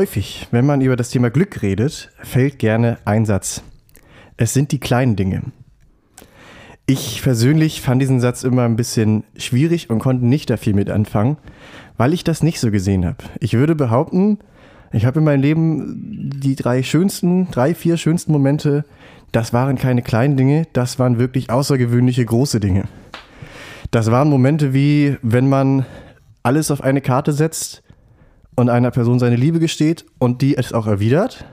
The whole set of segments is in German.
Häufig, wenn man über das Thema Glück redet, fällt gerne ein Satz. Es sind die kleinen Dinge. Ich persönlich fand diesen Satz immer ein bisschen schwierig und konnte nicht da viel mit anfangen, weil ich das nicht so gesehen habe. Ich würde behaupten, ich habe in meinem Leben die drei schönsten, drei, vier schönsten Momente, das waren keine kleinen Dinge, das waren wirklich außergewöhnliche große Dinge. Das waren Momente wie, wenn man alles auf eine Karte setzt und einer Person seine Liebe gesteht und die es auch erwidert.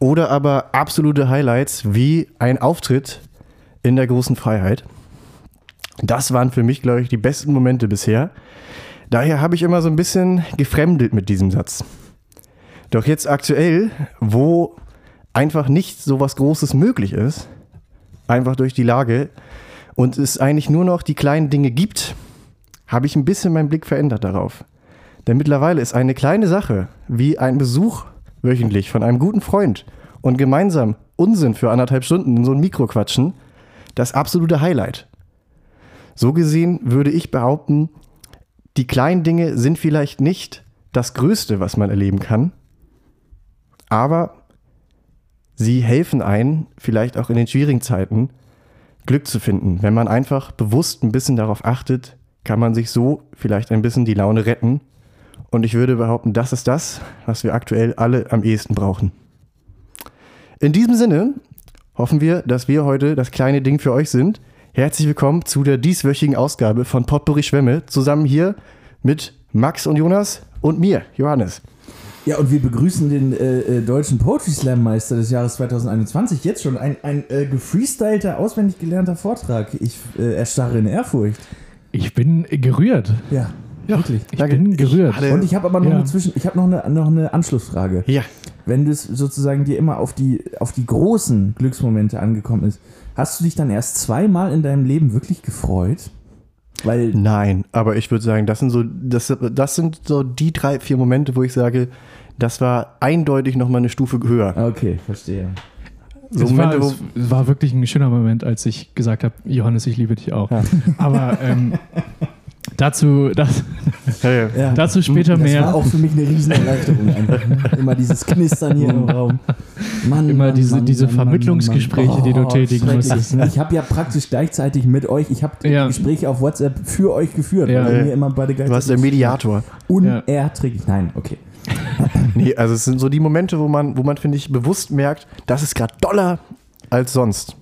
Oder aber absolute Highlights wie ein Auftritt in der großen Freiheit. Das waren für mich, glaube ich, die besten Momente bisher. Daher habe ich immer so ein bisschen gefremdet mit diesem Satz. Doch jetzt aktuell, wo einfach nicht so was Großes möglich ist, einfach durch die Lage, und es eigentlich nur noch die kleinen Dinge gibt, habe ich ein bisschen meinen Blick verändert darauf. Denn mittlerweile ist eine kleine Sache, wie ein Besuch wöchentlich von einem guten Freund und gemeinsam Unsinn für anderthalb Stunden in so ein Mikro quatschen, das absolute Highlight. So gesehen würde ich behaupten, die kleinen Dinge sind vielleicht nicht das Größte, was man erleben kann, aber sie helfen ein, vielleicht auch in den schwierigen Zeiten, Glück zu finden. Wenn man einfach bewusst ein bisschen darauf achtet, kann man sich so vielleicht ein bisschen die Laune retten. Und ich würde behaupten, das ist das, was wir aktuell alle am ehesten brauchen. In diesem Sinne hoffen wir, dass wir heute das kleine Ding für euch sind. Herzlich willkommen zu der dieswöchigen Ausgabe von Potpourri Schwämme, zusammen hier mit Max und Jonas und mir, Johannes. Ja, und wir begrüßen den äh, äh, deutschen Poetry Slam Meister des Jahres 2021. Jetzt schon ein, ein äh, gefreestylter, auswendig gelernter Vortrag. Ich äh, erstarre in Ehrfurcht. Ich bin gerührt. Ja, wirklich. Ich bin gerührt. hatte- Und ich habe aber noch Ja. eine Zwischen, ich habe noch eine, noch eine Anschlussfrage. Ja, Wenn du es sozusagen dir immer auf die, auf die großen Glücksmomente angekommen ist, hast du dich dann erst zweimal in deinem Leben wirklich gefreut? Weil nein, aber ich würde sagen, das sind so, das, das sind so die drei, vier Momente, wo ich sage, das war eindeutig nochmal eine Stufe höher. Okay, verstehe. So es, war, Momente, wo, es war wirklich ein schöner Moment, als ich gesagt habe, Johannes, ich liebe dich auch. Ja. Aber ähm, dazu, das, ja, ja. Ja. dazu später das mehr. war auch für mich eine Riesenerleichterung einfach. Ne? Immer dieses Knistern hier im Raum. Mann, Immer Mann, diese- Mann, diese Vermittlungsgespräche, Mann, Mann. die du tätigen schrecklich. musstest, ne? Ich habe ja praktisch gleichzeitig mit euch, ich habe Ja. Gespräche auf WhatsApp für euch geführt, Ja. weil Ja. mir immer beide Du warst der Mediator. Unerträglich. Nein, okay. Nee, also es sind so die Momente, wo man, wo man, finde ich, bewusst merkt, das ist gerade doller als sonst.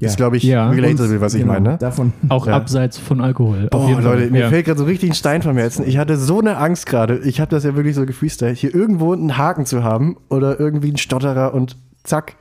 Ja. Ist, glaube ich, Ja. relatable, was ich Genau, meine. Ne? Davon. auch Ja. abseits von Alkohol. Auf Boah. Leute, mir ja. fällt gerade so richtig ein Stein vom Herzen. Ich hatte so eine Angst gerade. Ich habe das ja wirklich so gefreestylt, hier irgendwo einen Haken zu haben oder irgendwie einen Stotterer und zack,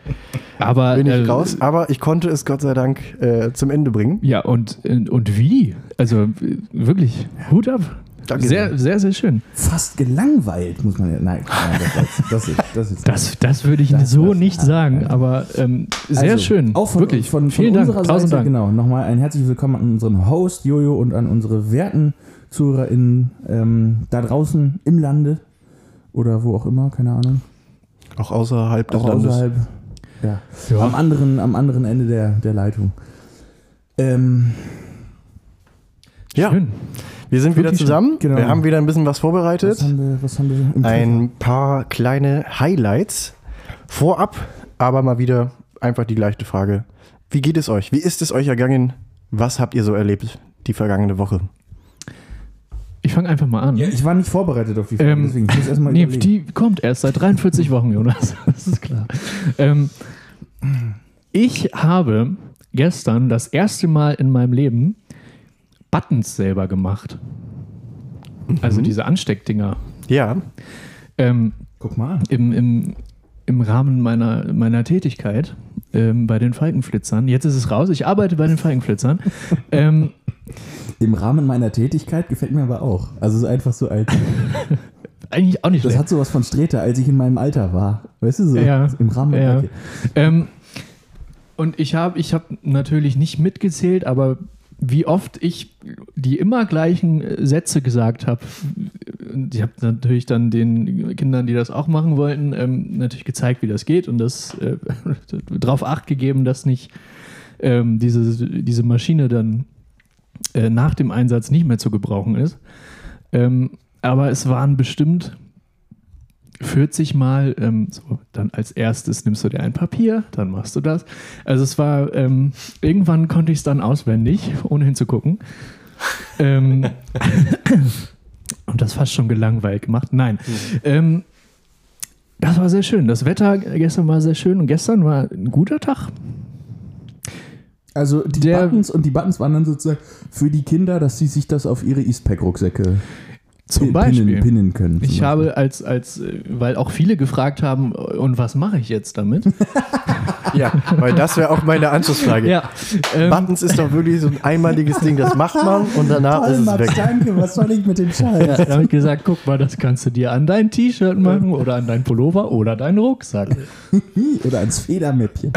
Aber bin ich äh, raus. Aber ich konnte es Gott sei Dank äh, zum Ende bringen. Ja, und, und wie? Also äh, wirklich, Hut ab. Danke Sehr, sehr, sehr schön. Fast gelangweilt, muss man ja. Nein, nein das, das, ist, das ist. Das, das würde ich Das so nicht sagen, aber ähm, sehr Also, schön. Auch von, wirklich. von, von Vielen Dank. Tausend Seite, Dank. genau. Nochmal ein herzliches Willkommen an unseren Host Jojo und an unsere werten ZuhörerInnen ähm, da draußen im Lande oder wo auch immer, keine Ahnung. Auch außerhalb des Auch Landes. außerhalb. Ja. Ja. Am, anderen, am anderen Ende der, der Leitung. Ähm, Ja, Schön. Wir sind wieder zusammen. Genau. Wir haben wieder ein bisschen was was, vorbereitet. haben wir, was haben wir Ein paar kleine Highlights vorab, aber mal wieder einfach die gleiche Frage. Wie geht es euch? Wie ist es euch ergangen? Was habt ihr so erlebt die vergangene Woche? Ich fange einfach mal an. Ja, ich war nicht vorbereitet auf die Frage, Ähm, deswegen ich muss erstmal nee, die kommt erst seit 43 Wochen, Jonas. Das ist klar. Ähm, ich habe gestern das erste Mal in meinem Leben Buttons selber gemacht. Also diese Ansteckdinger. Ja, Ähm, Guck mal im, im, im Rahmen meiner, meiner Tätigkeit ähm, bei den Falkenflitzern. Jetzt ist es raus, ich arbeite bei den Falkenflitzern. ähm, Im Rahmen meiner Tätigkeit gefällt mir aber auch. Also so einfach so als. eigentlich auch nicht Das schlecht. hat sowas von Streter, als ich in meinem Alter war. Weißt du so? Ja. Im Rahmen. Ja. Okay. Ähm, und ich habe ich hab natürlich nicht mitgezählt, aber wie oft ich die immer gleichen äh, Sätze gesagt habe, ich habe natürlich dann den Kindern, die das auch machen wollten, ähm, natürlich gezeigt, wie das geht und das äh, darauf acht gegeben, dass nicht ähm, diese, diese Maschine dann äh, nach dem Einsatz nicht mehr zu gebrauchen ist. Ähm, aber es waren bestimmt 40 Mal, ähm, so, dann als erstes nimmst du dir ein Papier, dann machst du das. Also es war, ähm, irgendwann konnte ich es dann auswendig, ohne hinzugucken. ähm, und das fast schon gelangweilt gemacht. Nein. Ähm, das war sehr schön. Das Wetter gestern war sehr schön und gestern war ein guter Tag. Also die Der- Buttons und die Buttons waren dann sozusagen für die Kinder, dass sie sich das auf ihre Eastpack-Rucksäcke Zum Beispiel. pinnen, pinnen können. Ich Beispiel. habe als, als, weil auch viele gefragt haben, und was mache ich jetzt damit? Ja, weil das wäre auch meine Anschlussfrage. ja. Ähm, Buttons ist doch wirklich so ein einmaliges Ding, das macht man und danach Toll, ist es Max, weg. danke. Was soll ich mit dem Scheiß? ja, da habe ich gesagt, guck mal, das kannst du dir an dein T-Shirt machen oder an dein Pullover oder deinen Rucksack. Oder ans Federmäppchen.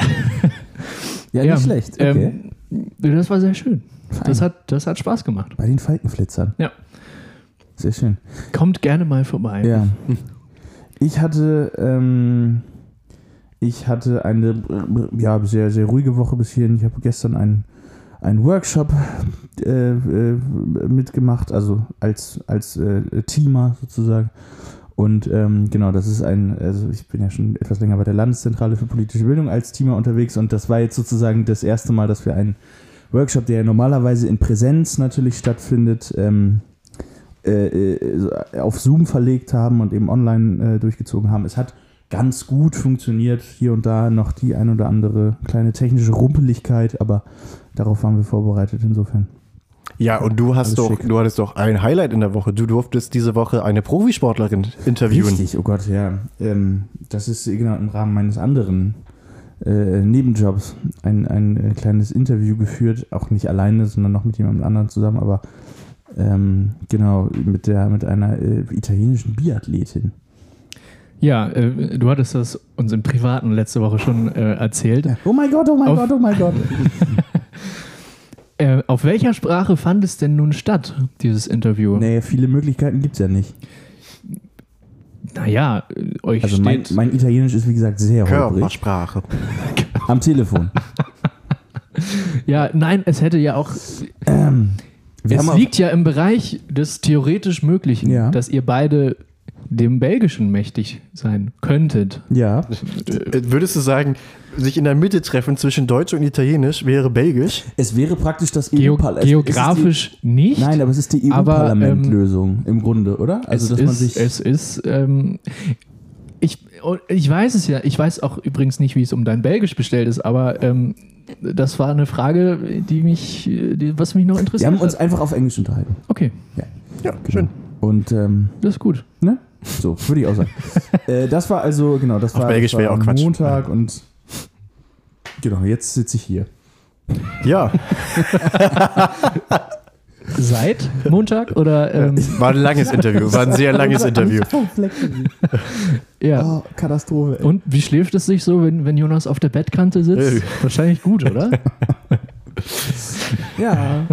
Ja, nicht schlecht. Okay. Ähm, das war sehr schön. Fein. Das hat, das hat Spaß gemacht. Bei den Falkenflitzern. Ja. Sehr schön. Kommt gerne mal vorbei. Ja. Ich hatte, ähm, ich hatte eine ja, sehr, sehr ruhige Woche bis hierhin. Ich habe gestern einen, einen Workshop äh, äh, mitgemacht, also als, als äh, Teamer sozusagen. Und ähm, genau, das ist ein, also ich bin ja schon etwas länger bei der Landeszentrale für politische Bildung als Teamer unterwegs und das war jetzt sozusagen das erste Mal, dass wir einen Workshop, der ja normalerweise in Präsenz natürlich stattfindet, ähm, äh, äh, auf Zoom verlegt haben und eben online äh, durchgezogen haben. Es hat ganz gut funktioniert. Hier und da noch die ein oder andere kleine technische Rumpeligkeit, aber darauf waren wir vorbereitet insofern. Ja, und du hast Alles doch, schick. du hattest doch ein Highlight in der Woche. Du durftest diese Woche eine Profisportlerin interviewen. Richtig, oh Gott, ja. Ähm, das ist genau im Rahmen meines anderen äh, Nebenjobs ein, ein äh, kleines Interview geführt, auch nicht alleine, sondern noch mit jemandem anderen zusammen, aber ähm, genau, mit der, mit einer äh, italienischen Biathletin. Ja, äh, du hattest das uns im Privaten letzte Woche schon äh, erzählt. Oh mein Gott, oh mein Auf- Gott, oh mein Gott. Äh, auf welcher Sprache fand es denn nun statt, dieses Interview? Nee, viele Möglichkeiten gibt es ja nicht. Naja, äh, euch Also mein, mein Italienisch ist wie gesagt sehr holprig. Körpersprache. Am Telefon. ja, nein, es hätte ja auch. ähm, wir Es liegt ja im Bereich des theoretisch Möglichen, Ja. dass ihr beide dem Belgischen mächtig sein könntet. Ja, Äh, Würdest du sagen, sich in der Mitte treffen zwischen Deutsch und Italienisch wäre Belgisch? es wäre praktisch das Geo EU-Parlament. geografisch nicht. Nein, aber es ist die Aber, EU-Parlament-Lösung im Grunde, oder? Also, es dass man ist, sich. es ist ähm, ich, ich weiß es ja, ich weiß auch übrigens nicht, wie es um dein Belgisch bestellt ist, aber ähm, das war eine Frage, die mich, die, was mich noch wir interessiert. haben uns hat. einfach auf Englisch unterhalten. Okay, Ja, schön. Und, ähm, das ist gut. ne? So, würde ich auch sagen. äh, das war also, genau, das Auf war, Belgisch das war wäre auch am Quatsch. Montag und. Genau, jetzt sitze ich hier. Ja, Seit Montag oder ähm, war ein langes Interview, war ein sehr langes Interview. ja. Oh, Katastrophe. ey. Und wie schläft es sich so, wenn, wenn Jonas auf der Bettkante sitzt? Wahrscheinlich gut, oder? Ja.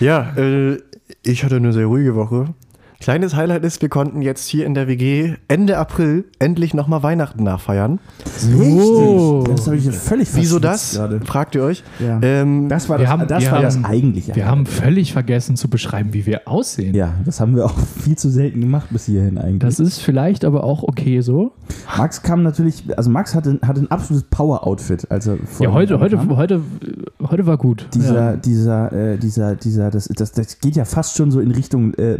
Ja, äh, ich hatte eine sehr ruhige Woche. Kleines Highlight ist, wir konnten jetzt hier in der WG Ende April endlich nochmal Weihnachten nachfeiern. Richtig. Das habe ich völlig Wieso verschwitzt das? Gerade. Fragt ihr euch? Ja. Ähm, Das war Wir das, haben- das, wir war das haben- eigentliche. Wir haben völlig vergessen zu beschreiben, wie wir aussehen. Ja, das haben wir auch viel zu selten gemacht bis hierhin eigentlich. Das ist vielleicht aber auch okay so. Max kam natürlich, also Max hatte, hatte ein absolutes Power-Outfit, als er Ja, heute, heute, kam. heute, heute war gut. Dieser, ja. dieser, äh, dieser, dieser, das, das, das geht ja fast schon so in Richtung äh,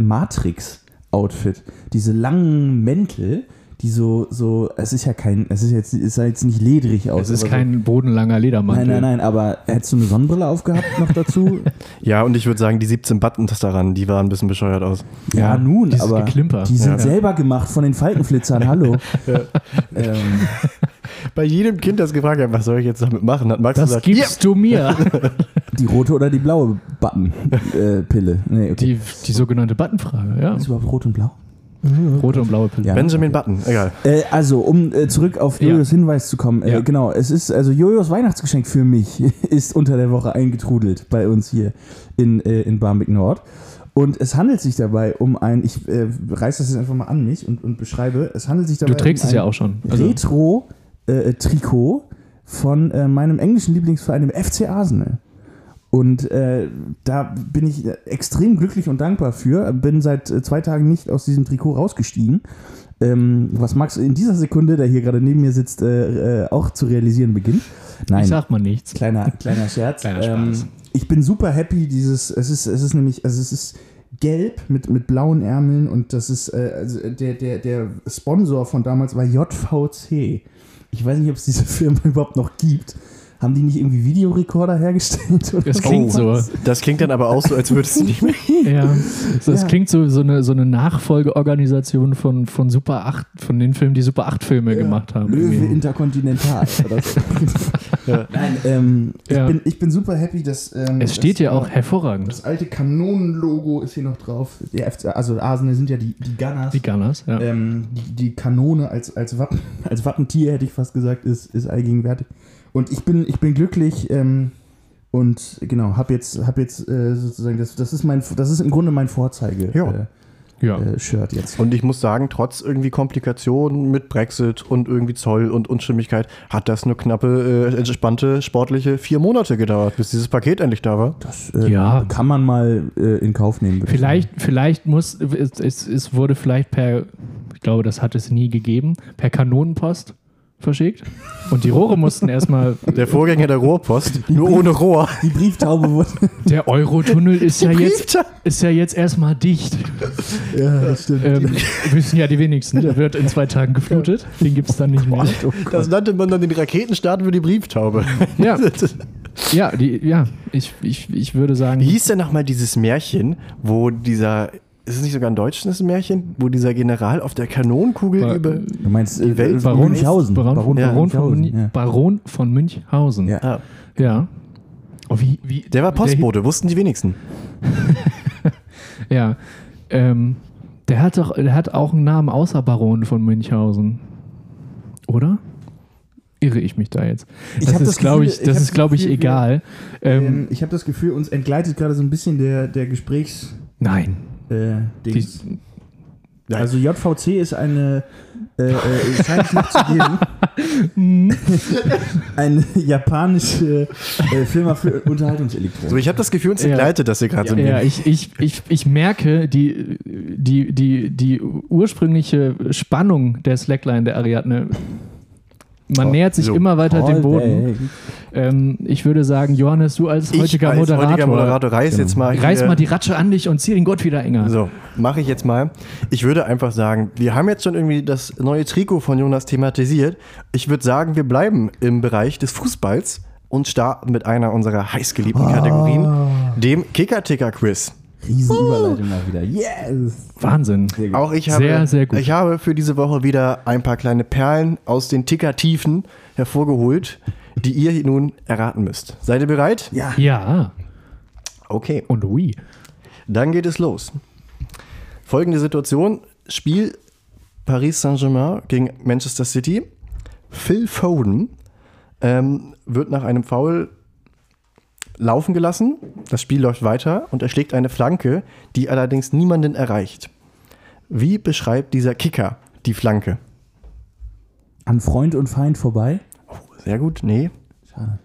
Matrix-Outfit. Diese langen Mäntel, die so, so, es ist ja kein, es ist jetzt, es sah jetzt nicht ledrig aus. Es ist kein bodenlanger So, Ledermantel. nein, nein, nein, aber hättest du eine Sonnenbrille aufgehabt noch dazu? ja, und ich würde sagen, die 17 Buttons daran, die waren ein bisschen bescheuert aus. ja, nun, dieses aber Geklimper. die sind Ja. selber gemacht von den Faltenflitzern, hallo. ähm, Bei jedem Kind, das gefragt hat, was soll ich jetzt damit machen, hat Max Das gesagt, gibst du mir. die rote oder die blaue Button-Pille? nee, okay. Die, die sogenannte Buttonfrage, ja. ist überhaupt rot und blau? Rote und blaue Pille. Ja. Benjamin Button, egal. Äh, also, um äh, zurück auf Ja. Jojos Hinweis zu kommen. Äh, Ja. Genau, es ist, also Jojos Weihnachtsgeschenk für mich ist unter der Woche eingetrudelt bei uns hier in, äh, in Barmbek Nord. Und es handelt sich dabei um ein, ich äh, reiß das jetzt einfach mal an mich und, und beschreibe, es handelt sich dabei Du trägst um es ja ein auch schon. Also, Retro-Trikot von äh, meinem englischen Lieblingsverein, dem FC Arsenal. Und äh, da bin ich extrem glücklich und dankbar für. Bin seit äh, zwei Tagen nicht aus diesem Trikot rausgestiegen. Ähm, was Max in dieser Sekunde, der hier gerade neben mir sitzt, äh, äh, auch zu realisieren beginnt. Nein, ich sag mal nichts. kleiner, kleiner Scherz. Kleiner ähm, Spaß. ich bin super happy, dieses, es ist, es ist nämlich, also es ist gelb mit, mit blauen Ärmeln und das ist, äh, also der, der, der Sponsor von damals war JVC. Ich weiß nicht, ob es diese Firma überhaupt noch gibt. Haben die nicht irgendwie Videorekorder hergestellt? Oder Das klingt so. Das klingt dann aber auch so, als würde es nicht mehr. Ja, das Ja. klingt so, so eine, so eine Nachfolgeorganisation von, von Super 8, von den Filmen, die Super 8 Filme gemacht haben. Löwe irgendwie. Interkontinental. Oder so. Nein, ähm, Ja. ich, bin, ich bin super happy, dass. Ähm, Es steht ja auch hervorragend. Das alte Kanonenlogo ist hier noch drauf. Also Arsenal sind ja die, die Gunners. Die Gunners, ja. Ähm, die, die Kanone als, als, Wappen, als Wappentier, hätte ich fast gesagt, ist, ist allgegenwärtig. Und ich bin, ich bin glücklich ähm, und genau, habe jetzt, hab jetzt äh, sozusagen, das, das, ist mein, das ist im Grunde mein Vorzeige-Shirt Ja. ja. äh, Shirt jetzt. Und ich muss sagen, trotz irgendwie Komplikationen mit Brexit und irgendwie Zoll und Unstimmigkeit, hat das nur knappe, äh, entspannte, sportliche vier Monate gedauert, bis dieses Paket endlich da war. Das äh, Ja. kann man mal äh, in Kauf nehmen. Vielleicht, vielleicht muss, es, es, es wurde vielleicht per, ich glaube, das hat es nie gegeben, per Kanonenpost verschickt. Und die Rohre mussten erstmal, Der Vorgänger der Rohrpost, nur ohne Rohr. Die Brieftaube wurde. der Eurotunnel ist ja jetzt, ist ja jetzt erstmal dicht. ja, das stimmt. Ähm, wissen ja die wenigsten. Der wird in zwei Tagen geflutet. Den gibt es dann nicht mehr. Das nannte man dann den Raketenstart für die Brieftaube. Ja, ja, die, ja ich, ich, ich würde sagen, Wie hieß denn nochmal dieses Märchen, wo dieser, ist es nicht sogar ein deutsches Märchen, wo dieser General auf der Kanonenkugel Ba- über. du meinst äh, Welt- Baron, Münchhausen. Baron, Baron, Ja, Baron, von, Münchhausen, Münch, ja. Baron von Münchhausen. Ja. Ah, Ja. Oh, wie, wie, der war Postbote, wussten die wenigsten. Der, ja. Ähm, der hat doch, der hat auch einen Namen außer Baron von Münchhausen. Oder? Irre ich mich da jetzt? Das ist, glaube ich, das ist, das glaube ich, egal. Ähm, Ähm, ich habe das Gefühl, uns entgleitet gerade so ein bisschen der, der Gesprächs. nein. Äh, Die, Dings. Also JVC ist eine, äh, äh, scheint es noch zu geben, eine japanische äh, Firma für Unterhaltungselektronik. So, ich habe das Gefühl, uns Ja. entgleitet das hier gerade so ja, wenig. ich, ich, ich, ich merke die, die, die, die ursprüngliche Spannung der Slackline der Ariadne. Man Oh, nähert sich so. immer weiter dem Boden. Ähm, ich würde sagen, Johannes, du als Ich heutiger als Moderator, heutiger Moderator reiß Genau. jetzt mal. reiß mal die Ratsche an dich und zieh den Gott wieder enger. So, mache ich jetzt mal. Ich würde einfach sagen, wir haben jetzt schon irgendwie das neue Trikot von Jonas thematisiert. Ich würde sagen, wir bleiben im Bereich des Fußballs und starten mit einer unserer heißgeliebten Kategorien, dem Kicker-Ticker-Quiz. Riesenüberleitung mal wieder. Yes! Wahnsinn. Sehr gut. Auch ich habe, Sehr, sehr gut. ich habe für diese Woche wieder ein paar kleine Perlen aus den Ticker-Tiefen hervorgeholt, die ihr nun erraten müsst. Seid ihr bereit? Ja. Ja, Okay. und oui. Dann geht es los. Folgende Situation: Spiel Paris Saint-Germain gegen Manchester City. Phil Foden ähm, wird nach einem Foul laufen gelassen. Das Spiel läuft weiter und er schlägt eine Flanke, die allerdings niemanden erreicht. Wie beschreibt dieser Kicker die Flanke? An Freund und Feind vorbei. Sehr gut, nee. Schade.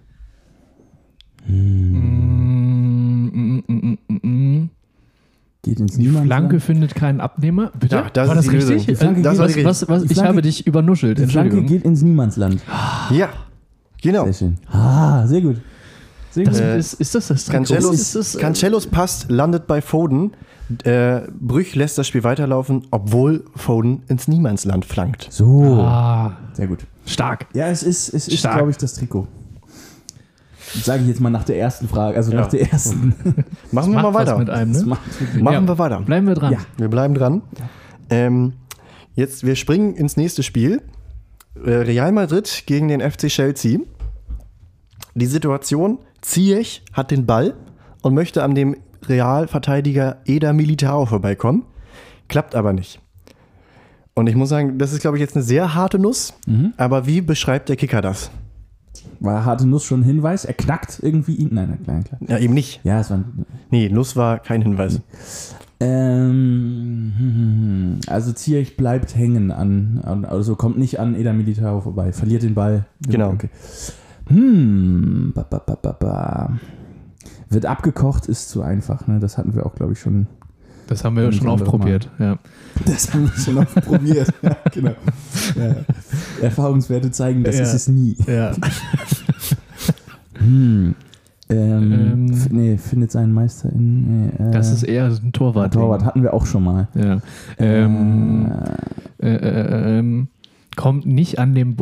Mm. Geht ins Die Niemandsland. Flanke findet keinen Abnehmer. Bitte? Ja, das war ist das richtig? Flanke Das geht- war die was, was, was, Die ich habe dich übernuschelt. Die Flanke geht ins Niemandsland. Ja, genau. Sehr schön. Ah, sehr gut. Äh, ist, ist das das Ist das, äh, Cancelos Pass landet bei Foden. Äh, Brüch lässt das Spiel weiterlaufen, obwohl Foden ins Niemandsland flankt. so. Ah, Sehr gut. stark. Ja, es ist, es ist glaube ich, das Trikot. Sage ich jetzt mal nach der ersten Frage, also Ja. nach der ersten. Machen wir mal weiter. mit einem, ne? Machen Ja. wir weiter. Bleiben wir dran. Ja. Wir bleiben dran. Ähm, jetzt, wir springen ins nächste Spiel. Äh, Real Madrid gegen den FC Chelsea. Die Situation, Ziyech hat den Ball und möchte an dem Realverteidiger Eder Militao vorbeikommen. Klappt aber nicht. Und ich muss sagen, das ist, glaube ich, jetzt eine sehr harte Nuss. Aber wie beschreibt der Kicker das? War harte Nuss schon ein Hinweis? Er knackt irgendwie ihn. Nein, nein, klein, klein. Ja, eben nicht. Ja, es war. Nee, Nuss war kein Hinweis. Ähm, also Ziyech bleibt hängen an, also kommt nicht an Eda Militao vorbei, verliert den Ball. Genau. Okay. Hm, ba, ba, ba, ba, ba. Wird abgekocht, ist zu einfach, ne? Das hatten wir auch, glaube ich, schon. Das haben wir ja schon andere oft probiert. Ja. Das haben wir schon oft probiert. Ja, genau. Ja. Erfahrungswerte zeigen, das Ja. ist es nie. ja. Hm. Ähm, Ähm. nee, findet seinen Meister in. Nee, äh, Das ist eher ein Torwart. Torwart hatten wir auch schon mal. Ja. Ähm, Äh, äh, äh, ähm, kommt nicht an dem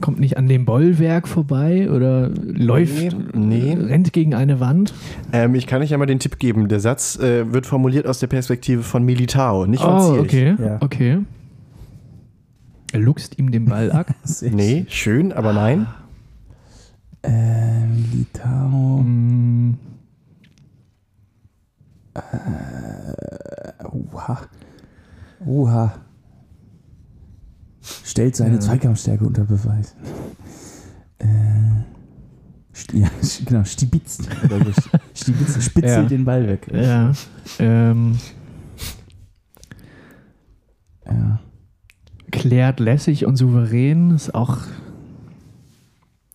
kommt nicht an dem Bollwerk vorbei oder läuft nee. rennt gegen eine Wand. Ähm, ich kann euch ja mal den Tipp geben. Der Satz äh, wird formuliert aus der Perspektive von Militao, nicht von Oh, Ziyech. okay, Ja. okay. Er luchst ihm den Ball ab. Nee, schön, aber nein. Äh, Militao. Mm, Oha. Oha. Stellt seine Ja. Zweikampfstärke unter Beweis. Äh, ja, genau, stibitzt. Stibitzt, spitzelt Ja. den Ball weg. ja. Ähm, Ja. klärt lässig und souverän ist auch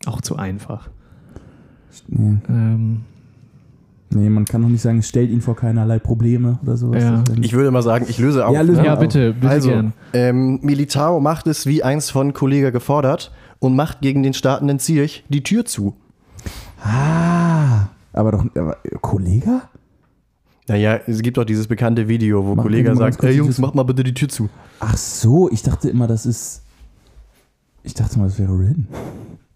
auch zu einfach. Nee. Ähm, nee, man kann doch nicht sagen, es stellt ihn vor keinerlei Probleme oder sowas. Ja. Ich würde mal sagen, ich löse auf. Ja, löse ne? ja, auf. bitte, bitte also, gern. ähm, Militao macht es wie einst von Kollega gefordert und macht gegen den startenden Ziyech die Tür zu. Ah, aber doch, aber, Kollege? Naja, es gibt doch dieses bekannte Video, wo Mach Kollega mal ganz sagt, kurz die Jungs, Tür zu." mach mal bitte die Tür zu. Ach so, ich dachte immer, das ist. Ich dachte mal, das wäre Rin.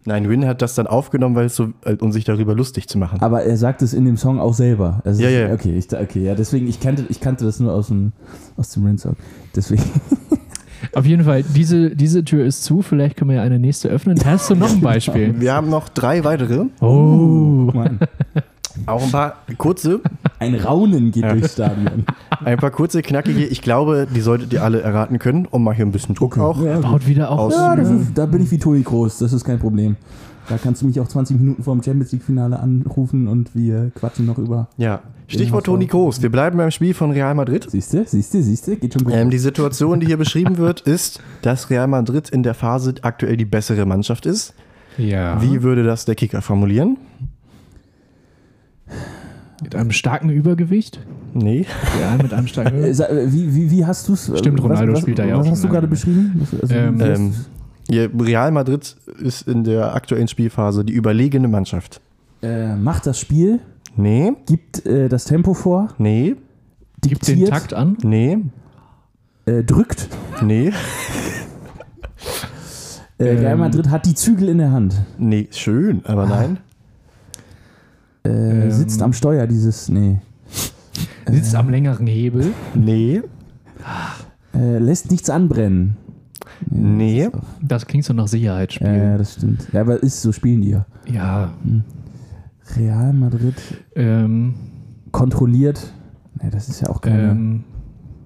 Nein, Win hat das dann aufgenommen, weil es so, äh, um sich darüber lustig zu machen. Aber er sagt es in dem Song auch selber. Also Ja, ja. Okay, ich, okay, ja, deswegen, ich kannte, ich kannte das nur aus dem, aus dem Rin-Song. Deswegen. Auf jeden Fall, diese, diese Tür ist zu. Vielleicht können wir ja eine nächste öffnen. Hast du noch ein Beispiel? Wir haben noch drei weitere, Oh. Mann. auch ein paar kurze, Ein Raunen geht durchs Stadion. ein paar kurze, knackige. Ich glaube, die solltet ihr alle erraten können, um mal hier ein bisschen Druck auch. Ja, Baut wieder auf. Aus- ja das ist, da bin ich wie Toni Groß, das ist kein Problem. Da kannst du mich auch 20 Minuten vor dem Champions League-Finale anrufen und wir quatschen noch über. Ja, Stichwort Toni Kroos. Wir bleiben beim Spiel von Real Madrid. Siehste, siehste, siehste, geht schon gut. Ähm, die Situation, die hier beschrieben wird, ist, dass Real Madrid in der Phase aktuell die bessere Mannschaft ist. Ja. Wie würde das der Kicker formulieren? Mit einem starken Übergewicht? Nee. Ja, mit einem starken Äh, Übergewicht. äh, wie, wie, wie hast du es? Stimmt, Ronaldo spielt da ja auch Was hast du gerade beschrieben? Was- Also, Ähm, Ähm, Real Madrid ist in der aktuellen Spielphase die überlegene Mannschaft. äh, macht das Spiel, Nee, gibt äh, das Tempo vor, nee, Gibt den diktiert, Takt an. nee, äh, drückt. nee, Äh, Real Ähm. Madrid hat die Zügel in der Hand. nee. Schön, aber nein. Äh, Ähm. Sitzt am Steuer dieses. Nee. Sitzt am längeren Hebel. Nee, Äh, lässt nichts anbrennen. nee. Das klingt so nach Sicherheitsspiel. Ja, das stimmt. Ja, aber ist so spielen die ja. ja. Real Madrid Ähm, kontrolliert. Nee, das ist ja auch keine ähm,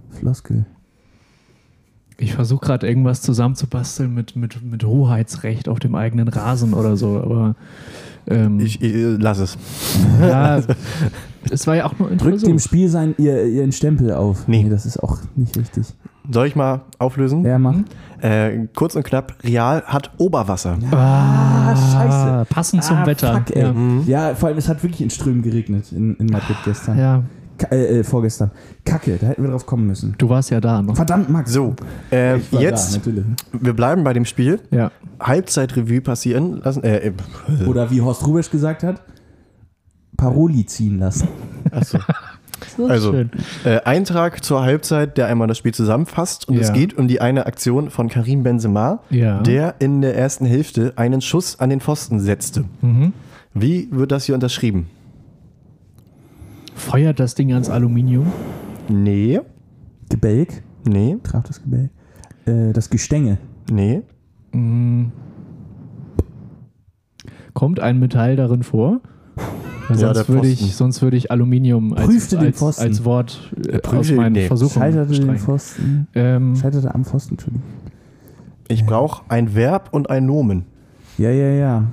Floskel. ich versuche gerade irgendwas zusammenzubasteln mit, mit, mit Hoheitsrecht auf dem eigenen Rasen oder so, aber ähm, Ich, ich lass es. ja, es war ja auch nur ein Drückt dem Spiel sein, ihr, ihren Stempel auf. Nee. das ist auch nicht richtig. Soll ich mal auflösen? Ja, mach. Äh, kurz und knapp, Real hat Oberwasser. Ah, scheiße. Passend zum ah, Wetter. Fuck, ey. ja. Ja. vor allem, es hat wirklich in Strömen geregnet in, in Madrid gestern. ja, äh, äh, vorgestern. Kacke, da hätten wir drauf kommen müssen. du warst ja da noch. Verdammt, Max. So, äh, jetzt, Da, wir bleiben bei dem Spiel. Ja. Halbzeitrevue passieren lassen. Äh, äh, Oder wie Horst Rubesch gesagt hat, Paroli ziehen lassen. achso. Also, äh, Eintrag zur Halbzeit, der einmal das Spiel zusammenfasst. Und Ja. es geht um die eine Aktion von Karim Benzema, Ja. der in der ersten Hälfte einen Schuss an den Pfosten setzte. Mhm. Wie wird das hier unterschrieben? Feuert das Ding ans Aluminium? Nee, Gebälk, nee, traf das Gebälk. Äh, das Gestänge. nee, Mhm. Kommt ein Metall darin vor? Ja, sonst, würde ich, sonst würde ich Aluminium als, Prüfte den als, Pfosten. als Wort äh, prüfte- aus meinen nee. Versuchungen Scheiterte den streichen. Pfosten. Ähm, Scheiterte am Pfosten, Entschuldigung. ich brauche ein Verb und ein Nomen. Ja, ja, ja.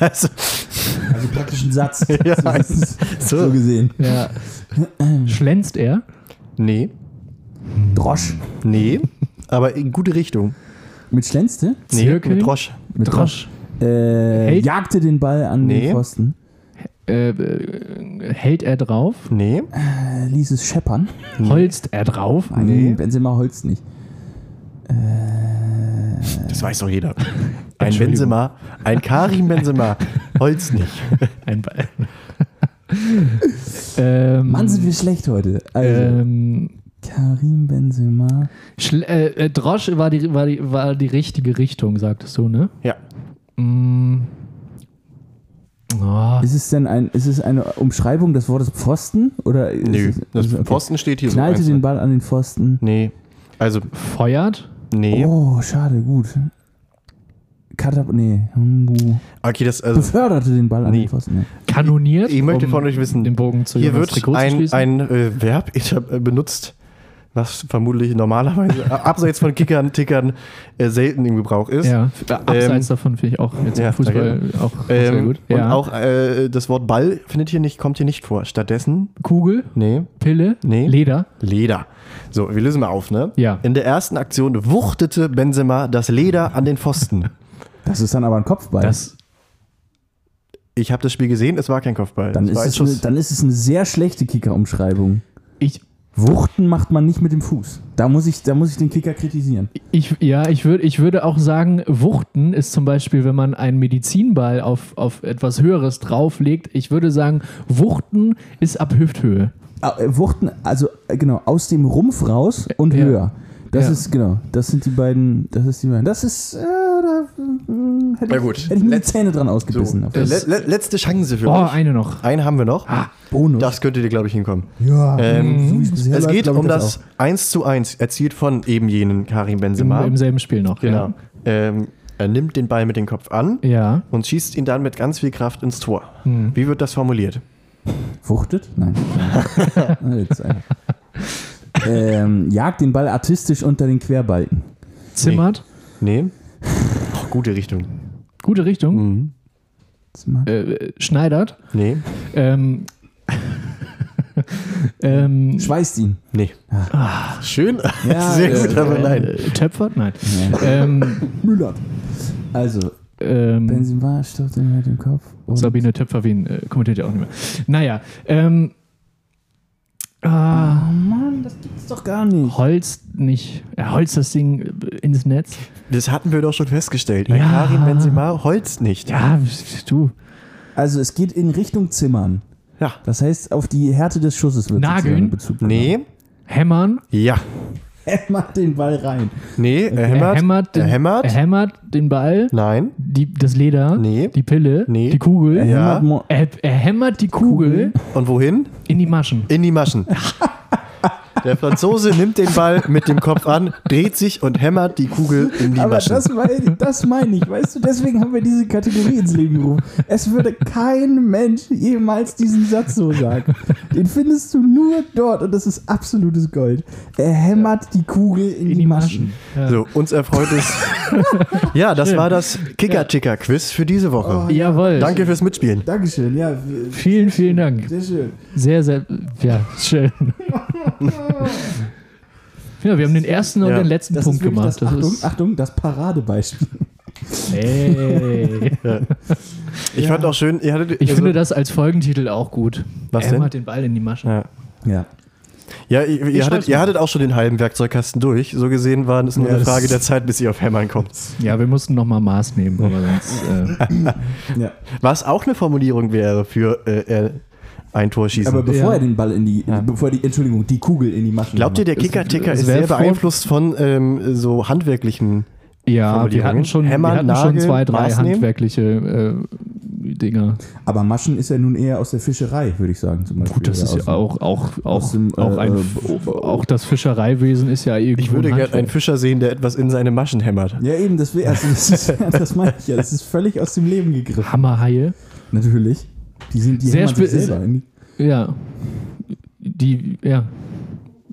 Also, Also praktisch ein Satz. Ja, so, das ist so. so gesehen. Ja. Schlänzt er? nee, Drosch. nee, aber in gute Richtung. Mit Schlänzte? Nee, Zirkel? mit Drosch. Mit Drosch. Äh, Hält- jagte den Ball an Nee. den Pfosten. Äh, äh, hält er drauf? Nee, Äh, ließ es scheppern. Holzt er drauf? Nein, Nee. Benzema holzt nicht. Das weiß doch jeder. Ein. Benzema, ein Karim Benzema, Holz nicht. Ein Ball. ähm, Mann, sind wir schlecht heute. Also, ähm, Karim Benzema. Äh, äh, Drosch war die, war, die, war die richtige Richtung, sagtest du, ne? Ja, Mm. Oh, Ist es denn ein, ist es eine Umschreibung des Wortes Pfosten? Oder ist nö, es, das okay. Pfosten steht hier Knallte so. den einzeln. Ball an den Pfosten. Nee, also, feuert? Nee. Oh, schade, gut. Katap, nee. Okay, das, also, Beförderte den Ball Nee. Pfosten. Nee. Kanoniert? Ich möchte um von euch wissen, den Bogen zu hier Jonas wird ein, ein äh, Verb äh, benutzt, was vermutlich normalerweise abseits von Kickern, Tickern äh, selten im Gebrauch ist. ja, äh, abseits davon finde ich auch jetzt ja, im Fußball auch, auch sehr Ähm, gut. Und Ja. auch äh, das Wort Ball findet hier nicht, kommt hier nicht vor. Stattdessen, Kugel, nee, Pille, Nee. Leder. Leder. So, wir lösen mal auf, ne? Ja. In der ersten Aktion wuchtete Benzema das Leder an den Pfosten. Das ist dann aber ein Kopfball. Das, Ich habe das Spiel gesehen, es war kein Kopfball. dann, ist es eine, dann ist es eine sehr schlechte Kicker-Umschreibung. ich, Wuchten macht man nicht mit dem Fuß. Da muss ich, da muss ich den Kicker kritisieren. ich, ja, ich, würd, ich würde auch sagen, Wuchten ist zum Beispiel, wenn man einen Medizinball auf, auf etwas Höheres drauflegt. Ich würde sagen, Wuchten ist ab Hüfthöhe. Ah, äh, Wuchten, also äh, genau, aus dem Rumpf raus und Ja. höher. Das Ja. ist, genau, das sind die beiden, das ist die beiden. Das ist, äh, da, äh, hätte, Ja, gut. Hätte ich mir die Letz- Zähne dran so, ausgebissen. äh, le le letzte Chance für Oh, euch. eine noch. Einen haben wir noch. Bonus. Das könntet ihr, glaube ich, hinkommen. ja, Ähm, so es geht um das auch. 1 zu 1, erzielt von eben jenen Karim Im, Benzema. Im selben Spiel noch. genau. Ähm, er nimmt den Ball mit dem Kopf an Ja. ja. und schießt ihn dann mit ganz viel Kraft ins Tor. Hm. Wie wird das formuliert? Wuchtet? Nein. Ah, ähm, jagt den Ball artistisch unter den Querbalken. Zimmert. Nee. Oh, gute Richtung. Gute Richtung. Mhm. Äh, schneidert. Nee. Ähm, ähm, Schweißt ihn. Nee. Schön. Ja, Sehr äh, gut, aber nein. Töpfert? Nein. Ja. ähm, Müllert. Also, ähm, Benzema stopft ihn mit dem Kopf. Und Sabine Töpfer-Wien äh, kommentiert ja auch nicht mehr. Naja, ähm, ah, Oh Mann, das gibt's doch gar nicht. Holz nicht. Er holzt das Ding äh, ins Netz. Das hatten wir doch schon festgestellt. Ein Ja. Karim Benzema holzt nicht. Ja, du. Also, es geht in Richtung Zimmern. Ja. Das heißt, auf die Härte des Schusses wird Nageln? Bezug genommen. Nee. Hämmern. Ja. Er macht den Ball rein. Nee. Er Er hämmert. hämmert den, er hämmert. Er hämmert den Ball, Nein. die, das Leder, Nee. die Pille, Nee. die Kugel. Er Ja. hämmert mo- Er, er hämmert die Kugel Und wohin? in die Maschen. In die Maschen. Der Franzose nimmt den Ball mit dem Kopf an, dreht sich und hämmert die Kugel in die Aber Maschen. das meine, ich, das meine ich, weißt du, deswegen haben wir diese Kategorie ins Leben gerufen. Es würde kein Mensch jemals diesen Satz so sagen. Den findest du nur dort und das ist absolutes Gold. Er hämmert die Kugel in, die, Maschen. Ja. So, uns erfreut es. ja, das war das Kicker-Ticker-Quiz für diese Woche. Jawohl. Danke fürs Mitspielen. Dankeschön, ja, Vielen, vielen Dank. sehr schön. Sehr, sehr, ja, schön. ja, wir haben den ersten und Ja. den letzten Das Punkt gemacht. das, Achtung, ist, Achtung, das Paradebeispiel. hey. Ich fand auch schön, ihr hattet. Ich also- finde das als Folgentitel auch gut. Was er denn? hämmert den Ball in die Masche. Ja, Ja. ja ihr, ihr, hattet, ihr hattet auch schon den halben Werkzeugkasten durch. So gesehen war es nur Ja, eine das- Frage der Zeit, bis ihr auf Hämmern kommt. Ja, wir mussten nochmal Maß nehmen, aber sonst. Äh, ja. Was auch eine Formulierung wäre für äh, ein Tor schießen. Aber bevor Ja. er den Ball in die, bevor er die, Entschuldigung, die Kugel in die Maschen Glaubt ihr, der. Kicker-Ticker ist wär sehr beeinflusst von ähm, so handwerklichen. ja, wir hatten schon, Hämmern, wir hatten schon Nageln, zwei, drei Maß nehmen? handwerkliche äh, Dinger. Aber Maschen ist ja nun eher aus der Fischerei, würde ich sagen, zum Beispiel. Gut, das ist ja auch, auch, auch, dem, auch, äh, ein, äh, auch das Fischereiwesen ist ja irgendwo. Ich würde gerne einen Fischer sehen, der etwas in seine Maschen hämmert. Ja, eben, das, also das, ist, ja, das meine ich ja. Das ist völlig aus dem Leben gegriffen. Hammerhaie. Natürlich. Die sind die Sehr sich spe- selber. irgendwie. Ja. Die, ja.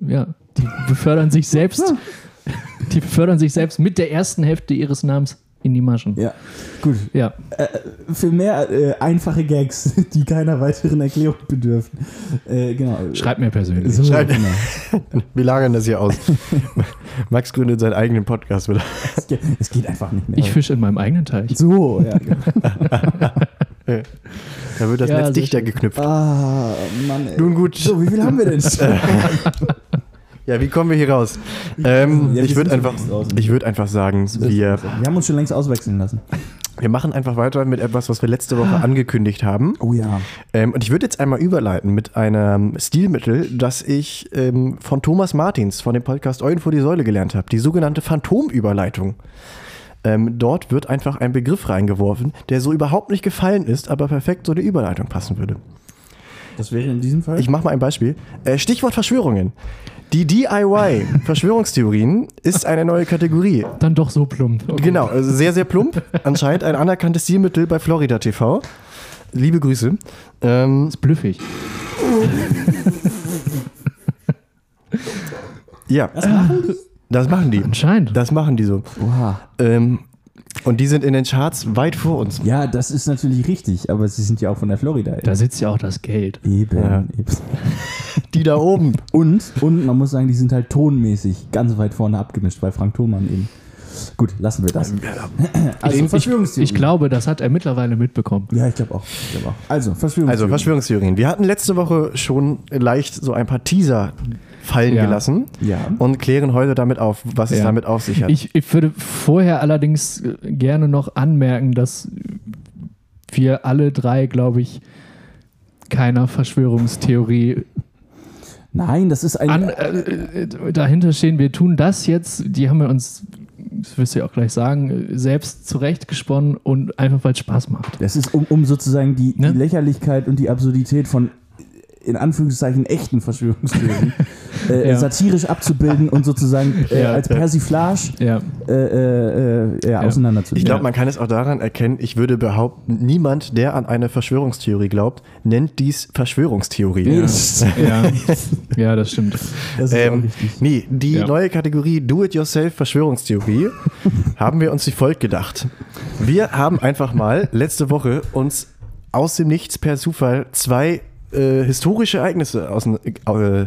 Ja. Die befördern sich selbst. Die befördern sich selbst mit der ersten Hälfte ihres Namens in die Maschen. Ja, gut. Ja. Für mehr äh, einfache Gags, die keiner weiteren Erklärung bedürfen. Äh, genau. Schreibt mir persönlich. So, Schreibt- genau. Wir lagern das hier aus. Max gründet seinen eigenen Podcast wieder. Es geht, es geht einfach nicht mehr. Ich fische in meinem eigenen Teich. so, ja. Da wird das Ja, Netz dichter schön. geknüpft. Ah, Mann. Ey. Nun gut. So, wie viel haben wir denn? Ja, wie kommen wir hier raus? Ähm, Ja, ich würde einfach, ich würde einfach sagen, wir, wir haben uns schon längst auswechseln lassen. wir machen einfach weiter mit etwas, was wir letzte Woche angekündigt haben. Oh ja. Ähm, und ich würde jetzt einmal überleiten mit einem Stilmittel, das ich ähm, von Thomas Martins von dem Podcast Eulen vor die Säule gelernt habe. Die sogenannte Phantomüberleitung. Ähm, dort wird einfach ein Begriff reingeworfen, der so überhaupt nicht gefallen ist, aber perfekt so eine Überleitung passen würde. Das wäre in diesem Fall. Ich mache mal ein Beispiel. Äh, Stichwort Verschwörungen. Die DIY Verschwörungstheorien ist eine neue Kategorie. Dann doch so plump. Okay. Genau, also sehr, sehr plump. Anscheinend ein anerkanntes Stilmittel bei Florida TV. Liebe Grüße. Ähm, Ist blüffig. ja, Was machen die? Das machen die. Anscheinend. Das machen die so. Oha. Ähm, und die sind in den Charts weit vor uns. Ja, das ist natürlich richtig, aber sie sind ja auch von der Florida. ey. Da sitzt ja auch das Geld. Eben, Ja. eben. Die da oben. Und, und man muss sagen, die sind halt tonmäßig ganz weit vorne abgemischt, bei Frank Thomann eben. Gut, lassen wir das. Also Ich- Verschwörungstheorie. Ich glaube, das hat er mittlerweile mitbekommen. Ja, ich glaube auch. Ich glaub auch. Also, Verschwörungstheorie. Also Verschwörungstheorien. Wir hatten letzte Woche schon leicht so ein paar Teaser fallen Ja. gelassen Ja. und klären heute damit auf, was es Ja. damit auf sich hat. Ich, ich würde vorher allerdings äh, gerne noch anmerken, dass wir alle drei, glaube ich, keiner Verschwörungstheorie Nein, das ist ein. an, äh, äh, dahinter stehen. Wir tun das jetzt, die haben wir uns, das wirst du ja auch gleich sagen, selbst zurechtgesponnen und einfach weil es Spaß macht. das ist, um, um sozusagen die, Ne? die Lächerlichkeit und die Absurdität von in Anführungszeichen echten Verschwörungstheorien äh, Ja. satirisch abzubilden und sozusagen äh, Ja. als Persiflage Ja. äh, äh, äh, ja, auseinanderzunehmen. Ich glaube, man kann es auch daran erkennen, ich würde behaupten, niemand, der an eine Verschwörungstheorie glaubt, nennt dies Verschwörungstheorie. Ja. ja, das stimmt. das Ähm, nee, die Ja. neue Kategorie Do-It-Yourself Verschwörungstheorie haben wir uns wie folgt gedacht. Wir haben einfach mal letzte Woche uns aus dem Nichts per Zufall zwei äh, historische Ereignisse aus, äh,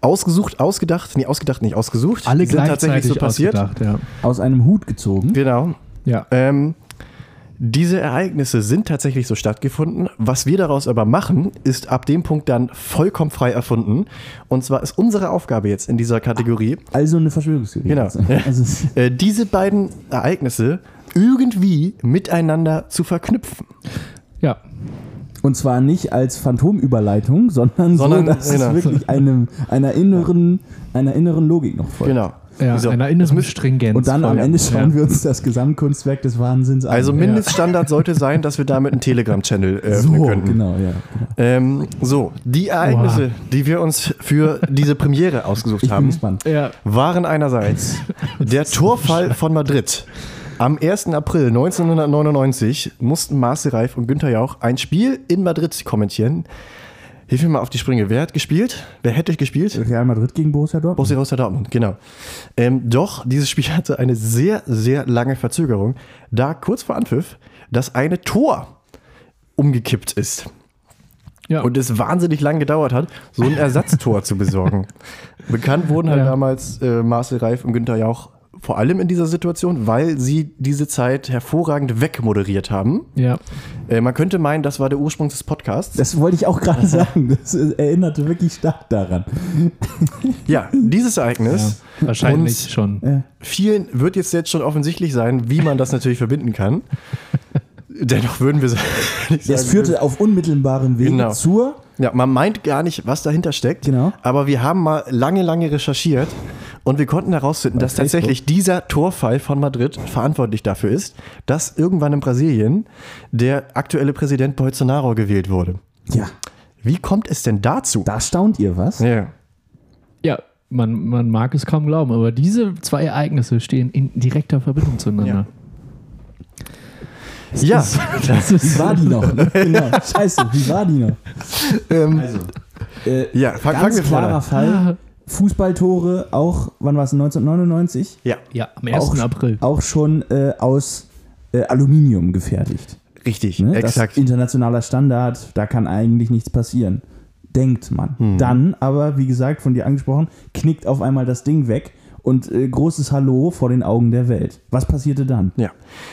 ausgesucht, ausgedacht, nee, ausgedacht, nicht ausgesucht. Alle Die sind gleichzeitig tatsächlich so passiert. ausgedacht, ja. Aus einem Hut gezogen. Genau. Ja. Ähm, diese Ereignisse sind tatsächlich so stattgefunden. Was wir daraus aber machen, ist ab dem Punkt dann vollkommen frei erfunden. Und zwar ist unsere Aufgabe jetzt in dieser Kategorie, Also eine Verschwörungstheorie. Genau. Also, also, äh, diese beiden Ereignisse irgendwie miteinander zu verknüpfen. Ja. Und zwar nicht als Phantomüberleitung, sondern, Sondern, so, dass genau. es wirklich einem, einer, inneren, einer inneren Logik noch folgt. Genau. Ja, So, einer das inneren Stringenz. Und dann am. Ende schauen ja. wir uns das Gesamtkunstwerk des Wahnsinns an. Also Mindeststandard sollte sein, dass wir damit einen Telegram-Channel öffnen so, könnten. genau, ja. Genau. Ähm, so, die Ereignisse, die wir uns für diese Premiere ausgesucht Ich haben. Ja. waren einerseits der Torfall von Madrid. Am 1. April 1999 mussten Marcel Reif und Günther Jauch ein Spiel in Madrid kommentieren. Hilf mir mal auf die Sprünge. Wer hat gespielt? Wer hätte gespielt? Real Madrid gegen Borussia Dortmund. Borussia Borussia Dortmund, genau. Ähm, doch, dieses Spiel hatte eine sehr, sehr lange Verzögerung, da kurz vor Anpfiff das eine Tor umgekippt ist Ja. und es wahnsinnig lang gedauert hat, so ein Ersatztor zu besorgen. Bekannt wurden halt Ja. damals äh, Marcel Reif und Günther Jauch vor allem in dieser Situation, weil sie diese Zeit hervorragend wegmoderiert haben. ja. Äh, man könnte meinen, das war der Ursprung des Podcasts. Das wollte ich auch gerade sagen. Das äh, erinnerte wirklich stark daran. ja, dieses Ereignis. ja. Wahrscheinlich schon. Ja. Vielen wird jetzt, jetzt schon offensichtlich sein, wie man das natürlich verbinden kann. Dennoch würden wir nicht Es sagen, führte auf unmittelbarem Wege Genau. zur. Ja, man meint gar nicht, was dahinter steckt. Genau. Aber wir haben mal lange, lange recherchiert und wir konnten herausfinden, dass Facebook. tatsächlich dieser Torfall von Madrid verantwortlich dafür ist, dass irgendwann in Brasilien der aktuelle Präsident Bolsonaro gewählt wurde. Ja, Wie kommt es denn dazu? da staunt ihr was. Ja. Ja, man, man mag es kaum glauben, aber diese zwei Ereignisse stehen in direkter Verbindung zueinander. Ja, Das ist, Wie war die noch? Ne? Genau. Scheiße, wie war die noch? ähm, Äh, ja fang, fangen ganz wir vorne klarer an. Fall. Fußballtore, auch, wann war es, 1999? Ja. Ja, am 1. Auch, April. Auch schon äh, aus äh, Aluminium gefertigt. Richtig, Ne? Das exakt. ist internationaler Standard, da kann eigentlich nichts passieren. Denkt man. Hm. Dann aber, wie gesagt, von dir angesprochen, knickt auf einmal das Ding weg und äh, großes Hallo vor den Augen der Welt. Was passierte dann? Ja.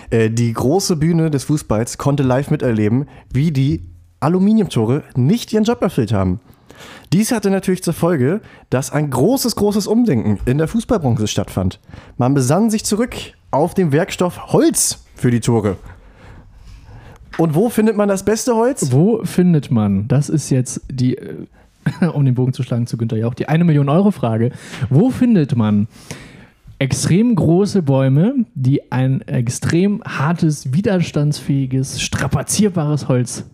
Äh, die große Bühne des Fußballs konnte live miterleben, wie die Aluminiumtore nicht ihren Job erfüllt haben. Dies hatte natürlich zur Folge, dass ein großes, großes Umdenken in der Fußballbranche stattfand. Man besann sich zurück auf den Werkstoff Holz für die Tore. Und wo findet man das beste Holz? Wo findet man, das ist jetzt die, äh, um den Bogen zu schlagen zu Günther Jauch, die eine Million Euro Frage. Wo findet man extrem große Bäume, die ein extrem hartes, widerstandsfähiges, strapazierbares Holz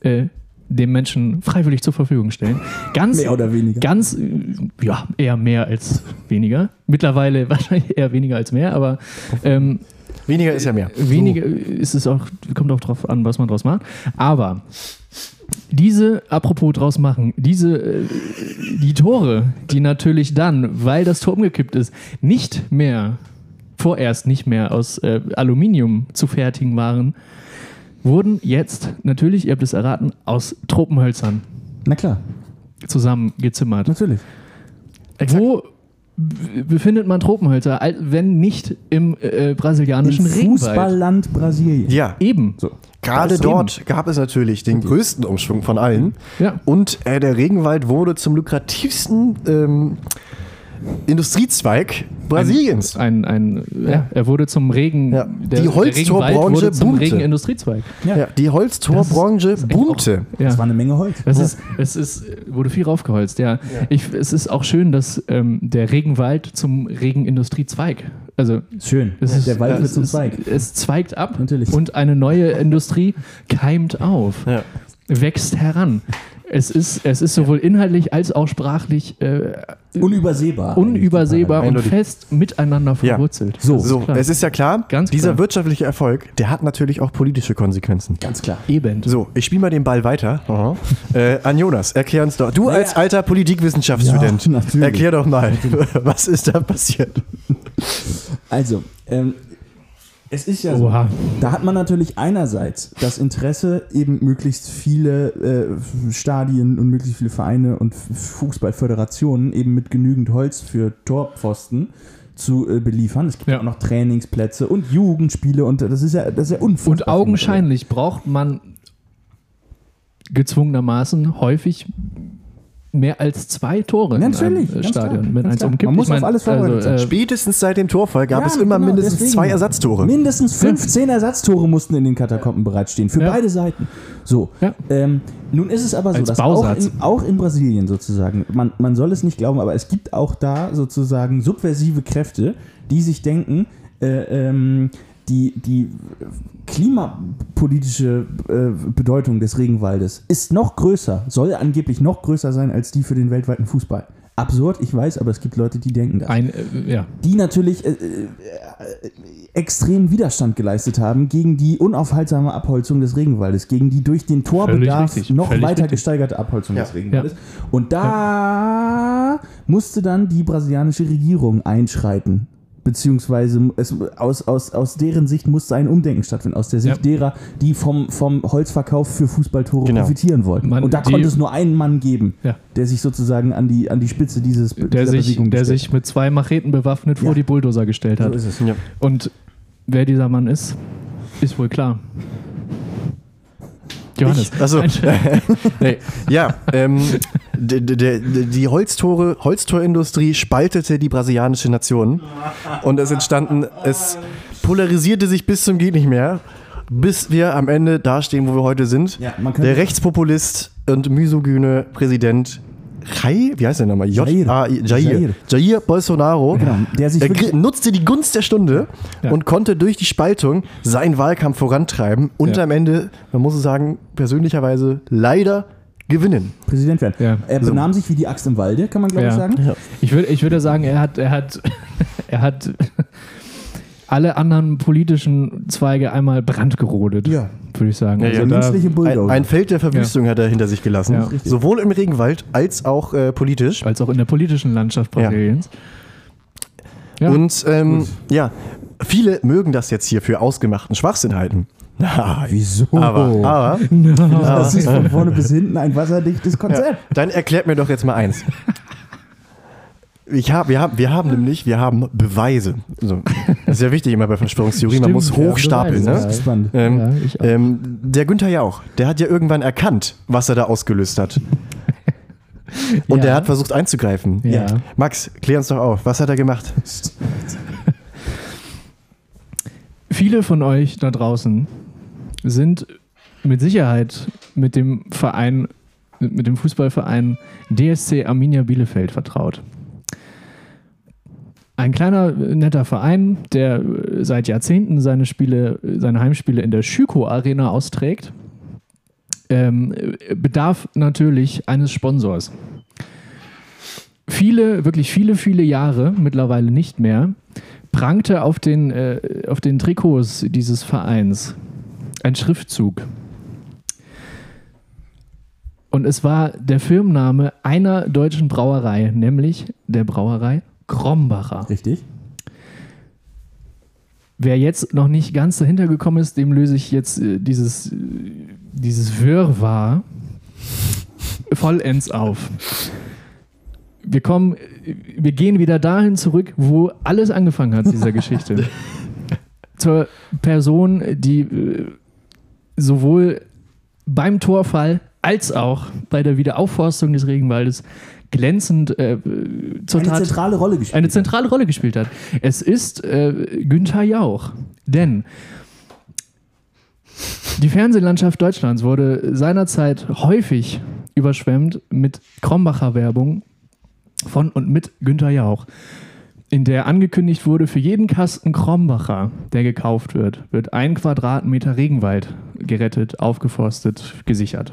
äh, dem Menschen freiwillig zur Verfügung stellen? Ganz, Mehr oder weniger. Ganz, äh, ja, eher mehr als weniger. Mittlerweile wahrscheinlich eher weniger als mehr, aber ähm, Weniger ist ja mehr. Weniger ist es auch, kommt auch drauf an, was man draus macht. Aber diese, apropos draus machen, diese, äh, die Tore, die natürlich dann, weil das Tor umgekippt ist, nicht mehr, vorerst nicht mehr aus äh, Aluminium zu fertigen waren, wurden jetzt, natürlich, ihr habt es erraten, aus Tropenhölzern Na klar, zusammengezimmert. natürlich. Wo b- befindet man Tropenhölzer, wenn nicht im äh, brasilianischen Im Regenwald? Fußballland Brasilien. Ja, Eben. So. gerade dort gab es natürlich den größten Umschwung von allen. Ja. Und äh, der Regenwald wurde zum lukrativsten ähm, Industriezweig Brasiliens. Ein, ein, ja. er wurde zum Regen. Ja. Der, Die Holztorbranche boomte. Regenindustriezweig. ja. die Holztorbranche boomte. Ja. Das war eine Menge Holz. Das ist, es ist, wurde viel raufgeholzt, ja. Ich, es ist auch schön, dass ähm, der Regenwald zum Regenindustriezweig, also Schön. es ist, Der Wald ja, wird zum Zweig. Es zweigt ab Natürlich. und eine neue Industrie keimt auf, Ja. wächst heran. Es ist, es ist sowohl inhaltlich als auch sprachlich äh, Unübersehbar. unübersehbar und fest miteinander Ja. verwurzelt. So. Ist So, klar. es ist ja klar, Ganz dieser klar. wirtschaftliche Erfolg, der hat natürlich auch politische Konsequenzen. Ganz klar. Eben. So, ich spiele mal den Ball weiter. Äh, an Jonas, erklär uns doch. Du als alter Politikwissenschaftsstudent, Ja, erklär doch mal, was ist da passiert? Also, ähm, es ist ja so. Oha. Da hat man natürlich einerseits das Interesse, eben möglichst viele äh, Stadien und möglichst viele Vereine und Fußballföderationen eben mit genügend Holz für Torpfosten zu äh, beliefern. Es gibt Ja. auch noch Trainingsplätze und Jugendspiele und das ist ja, das ist ja unfassbar. Und augenscheinlich braucht man gezwungenermaßen häufig mehr als zwei Tore in Natürlich, einem äh, ganz Stadion, wenn ganz eins umkippt. Man muss Ich mein, auf alles vorbereitet sein. äh, Spätestens seit dem Torfall gab Ja, es immer genau, mindestens deswegen. zwei Ersatztore. Mindestens 15 Ersatztore mussten in den Katakomben bereitstehen, für Ja. beide Seiten. So, Ja. ähm, nun ist es aber so, Als dass auch in, auch in Brasilien sozusagen, man, man soll es nicht glauben, aber es gibt auch da sozusagen subversive Kräfte, die sich denken, äh, ähm, die, die klimapolitische äh, Bedeutung des Regenwaldes ist noch größer, soll angeblich noch größer sein als die für den weltweiten Fußball. Absurd, ich weiß, aber es gibt Leute, die denken das ein, äh, ja. die natürlich äh, äh, extrem Widerstand geleistet haben gegen die unaufhaltsame Abholzung des Regenwaldes, gegen die durch den Torbedarf richtig, noch völlig weiter richtig. gesteigerte Abholzung Ja. des Regenwaldes. Und da musste dann die brasilianische Regierung einschreiten. Beziehungsweise es, aus, aus, aus deren Sicht musste ein Umdenken stattfinden, aus der Sicht Ja. derer, die vom, vom Holzverkauf für Fußballtore Genau. profitieren wollten. Man- Und da die- konnte es nur einen Mann geben, Ja. der sich sozusagen an die, an die Spitze dieses Der, dieser sich, Bewegung der sich mit zwei Macheten bewaffnet vor Ja. die Bulldozer gestellt hat. So ist es. Ja. Und wer dieser Mann ist, ist wohl klar. Johannes. Achso. Ein- nee. Ja, ähm, die Holztore, Holztorindustrie spaltete die brasilianische Nation und es entstanden, es polarisierte sich bis zum geht nicht mehr, bis wir am Ende dastehen, wo wir heute sind. Ja, der Rechtspopulist und misogyne Präsident Jair, wie heißt der nochmal? J Jair. A I- Jair. Jair. Jair Bolsonaro. Genau, der sich er nutzte die Gunst der Stunde Ja. und konnte durch die Spaltung seinen Wahlkampf vorantreiben und Ja. am Ende, man muss es sagen, persönlicherweise leider gewinnen. Präsident werden. Ja. Er benahm sich wie die Axt im Walde, kann man glaube ich Ja. sagen. Ich würde, ich würde sagen, er hat, er hat, er hat alle anderen politischen Zweige einmal brandgerodet. Ja. Würde ich sagen. Ja, Also ja. Ein, ein Feld der Verwüstung hat er hinter sich gelassen. Ja. Sowohl im Regenwald als auch äh, politisch. als auch in der politischen Landschaft Ja. Brasiliens. Ja. Und ähm, ja, viele mögen das jetzt hier für ausgemachten Schwachsinn halten. Nein. Wieso? Aber, aber das ist von vorne bis hinten ein wasserdichtes Konzept. dann erklärt mir doch jetzt mal eins. Ich hab, wir, haben, wir haben nämlich, wir haben Beweise. So, das ist ja wichtig immer bei Verschwörungstheorien, man muss ja, hochstapeln. Beweise, ne? Ähm, Ja, ich auch. ähm, der Günther Jauch, der hat ja irgendwann erkannt, was er da ausgelöst hat. Und Ja. der hat versucht einzugreifen. Ja. Max, klär uns doch auf. Was hat er gemacht? Viele von euch da draußen sind mit Sicherheit mit dem Verein, mit dem Fußballverein DSC Arminia Bielefeld vertraut. Ein kleiner, netter Verein, der seit Jahrzehnten seine Spiele, seine Heimspiele in der Schüko Arena austrägt, ähm, äh, bedarf natürlich eines Sponsors. Viele, wirklich viele, viele Jahre, mittlerweile nicht mehr, prangte auf den, äh, auf den Trikots dieses Vereins ein Schriftzug. Und es war der Firmenname einer deutschen Brauerei, nämlich der Brauerei Krombacher. Richtig? Wer jetzt noch nicht ganz dahinter gekommen ist, dem löse ich jetzt äh, dieses, äh, dieses Wirrwarr vollends auf. Wir kommen, äh, wir gehen wieder dahin zurück, wo alles angefangen hat, dieser Geschichte. Zur Person, die äh, sowohl beim Torfall als auch bei der Wiederaufforstung des Regenwaldes glänzend äh, zur Eine Tat zentrale Rolle gespielt. eine zentrale Rolle gespielt hat. Es ist äh, Günther Jauch. Denn die Fernsehlandschaft Deutschlands wurde seinerzeit häufig überschwemmt mit Krombacher Werbung von und mit Günther Jauch, in der angekündigt wurde, für jeden Kasten Krombacher, der gekauft wird, wird ein Quadratmeter Regenwald gerettet, aufgeforstet, gesichert.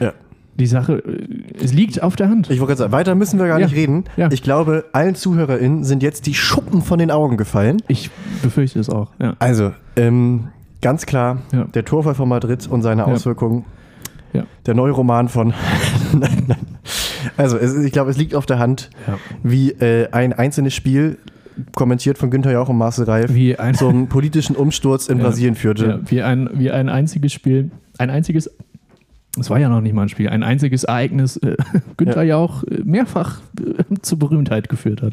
Ja. Die Sache, äh, es liegt auf der Hand. Ich wollte gerade sagen, weiter müssen wir gar Ja. nicht reden. Ja. Ich glaube, allen ZuhörerInnen sind jetzt die Schuppen von den Augen gefallen. Ich befürchte es auch. Ja. Also, ähm, ganz klar, der Torfall von Madrid und seine. Auswirkungen. Ja. Der neue Roman von. nein, nein. Also, es, ich glaube, es liegt auf der Hand, Ja. wie äh, ein einzelnes Spiel, kommentiert von Günther Jauch und Marcel Reif, Wie ein, zum politischen Umsturz in Ja. Brasilien führte. ja, wie, ein, wie ein einziges Spiel, ein einziges, es war ja noch nicht mal ein Spiel, ein einziges Ereignis äh, Günther Jauch äh, mehrfach äh, zur Berühmtheit geführt hat.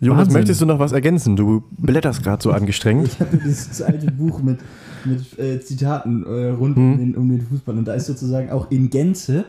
Jonas, Wahnsinn. möchtest du noch was ergänzen? Du blätterst gerade so angestrengt. Ich habe dieses alte Buch mit, mit äh, Zitaten äh, rund Hm. um, den, um den Fußball und da ist sozusagen auch in Gänze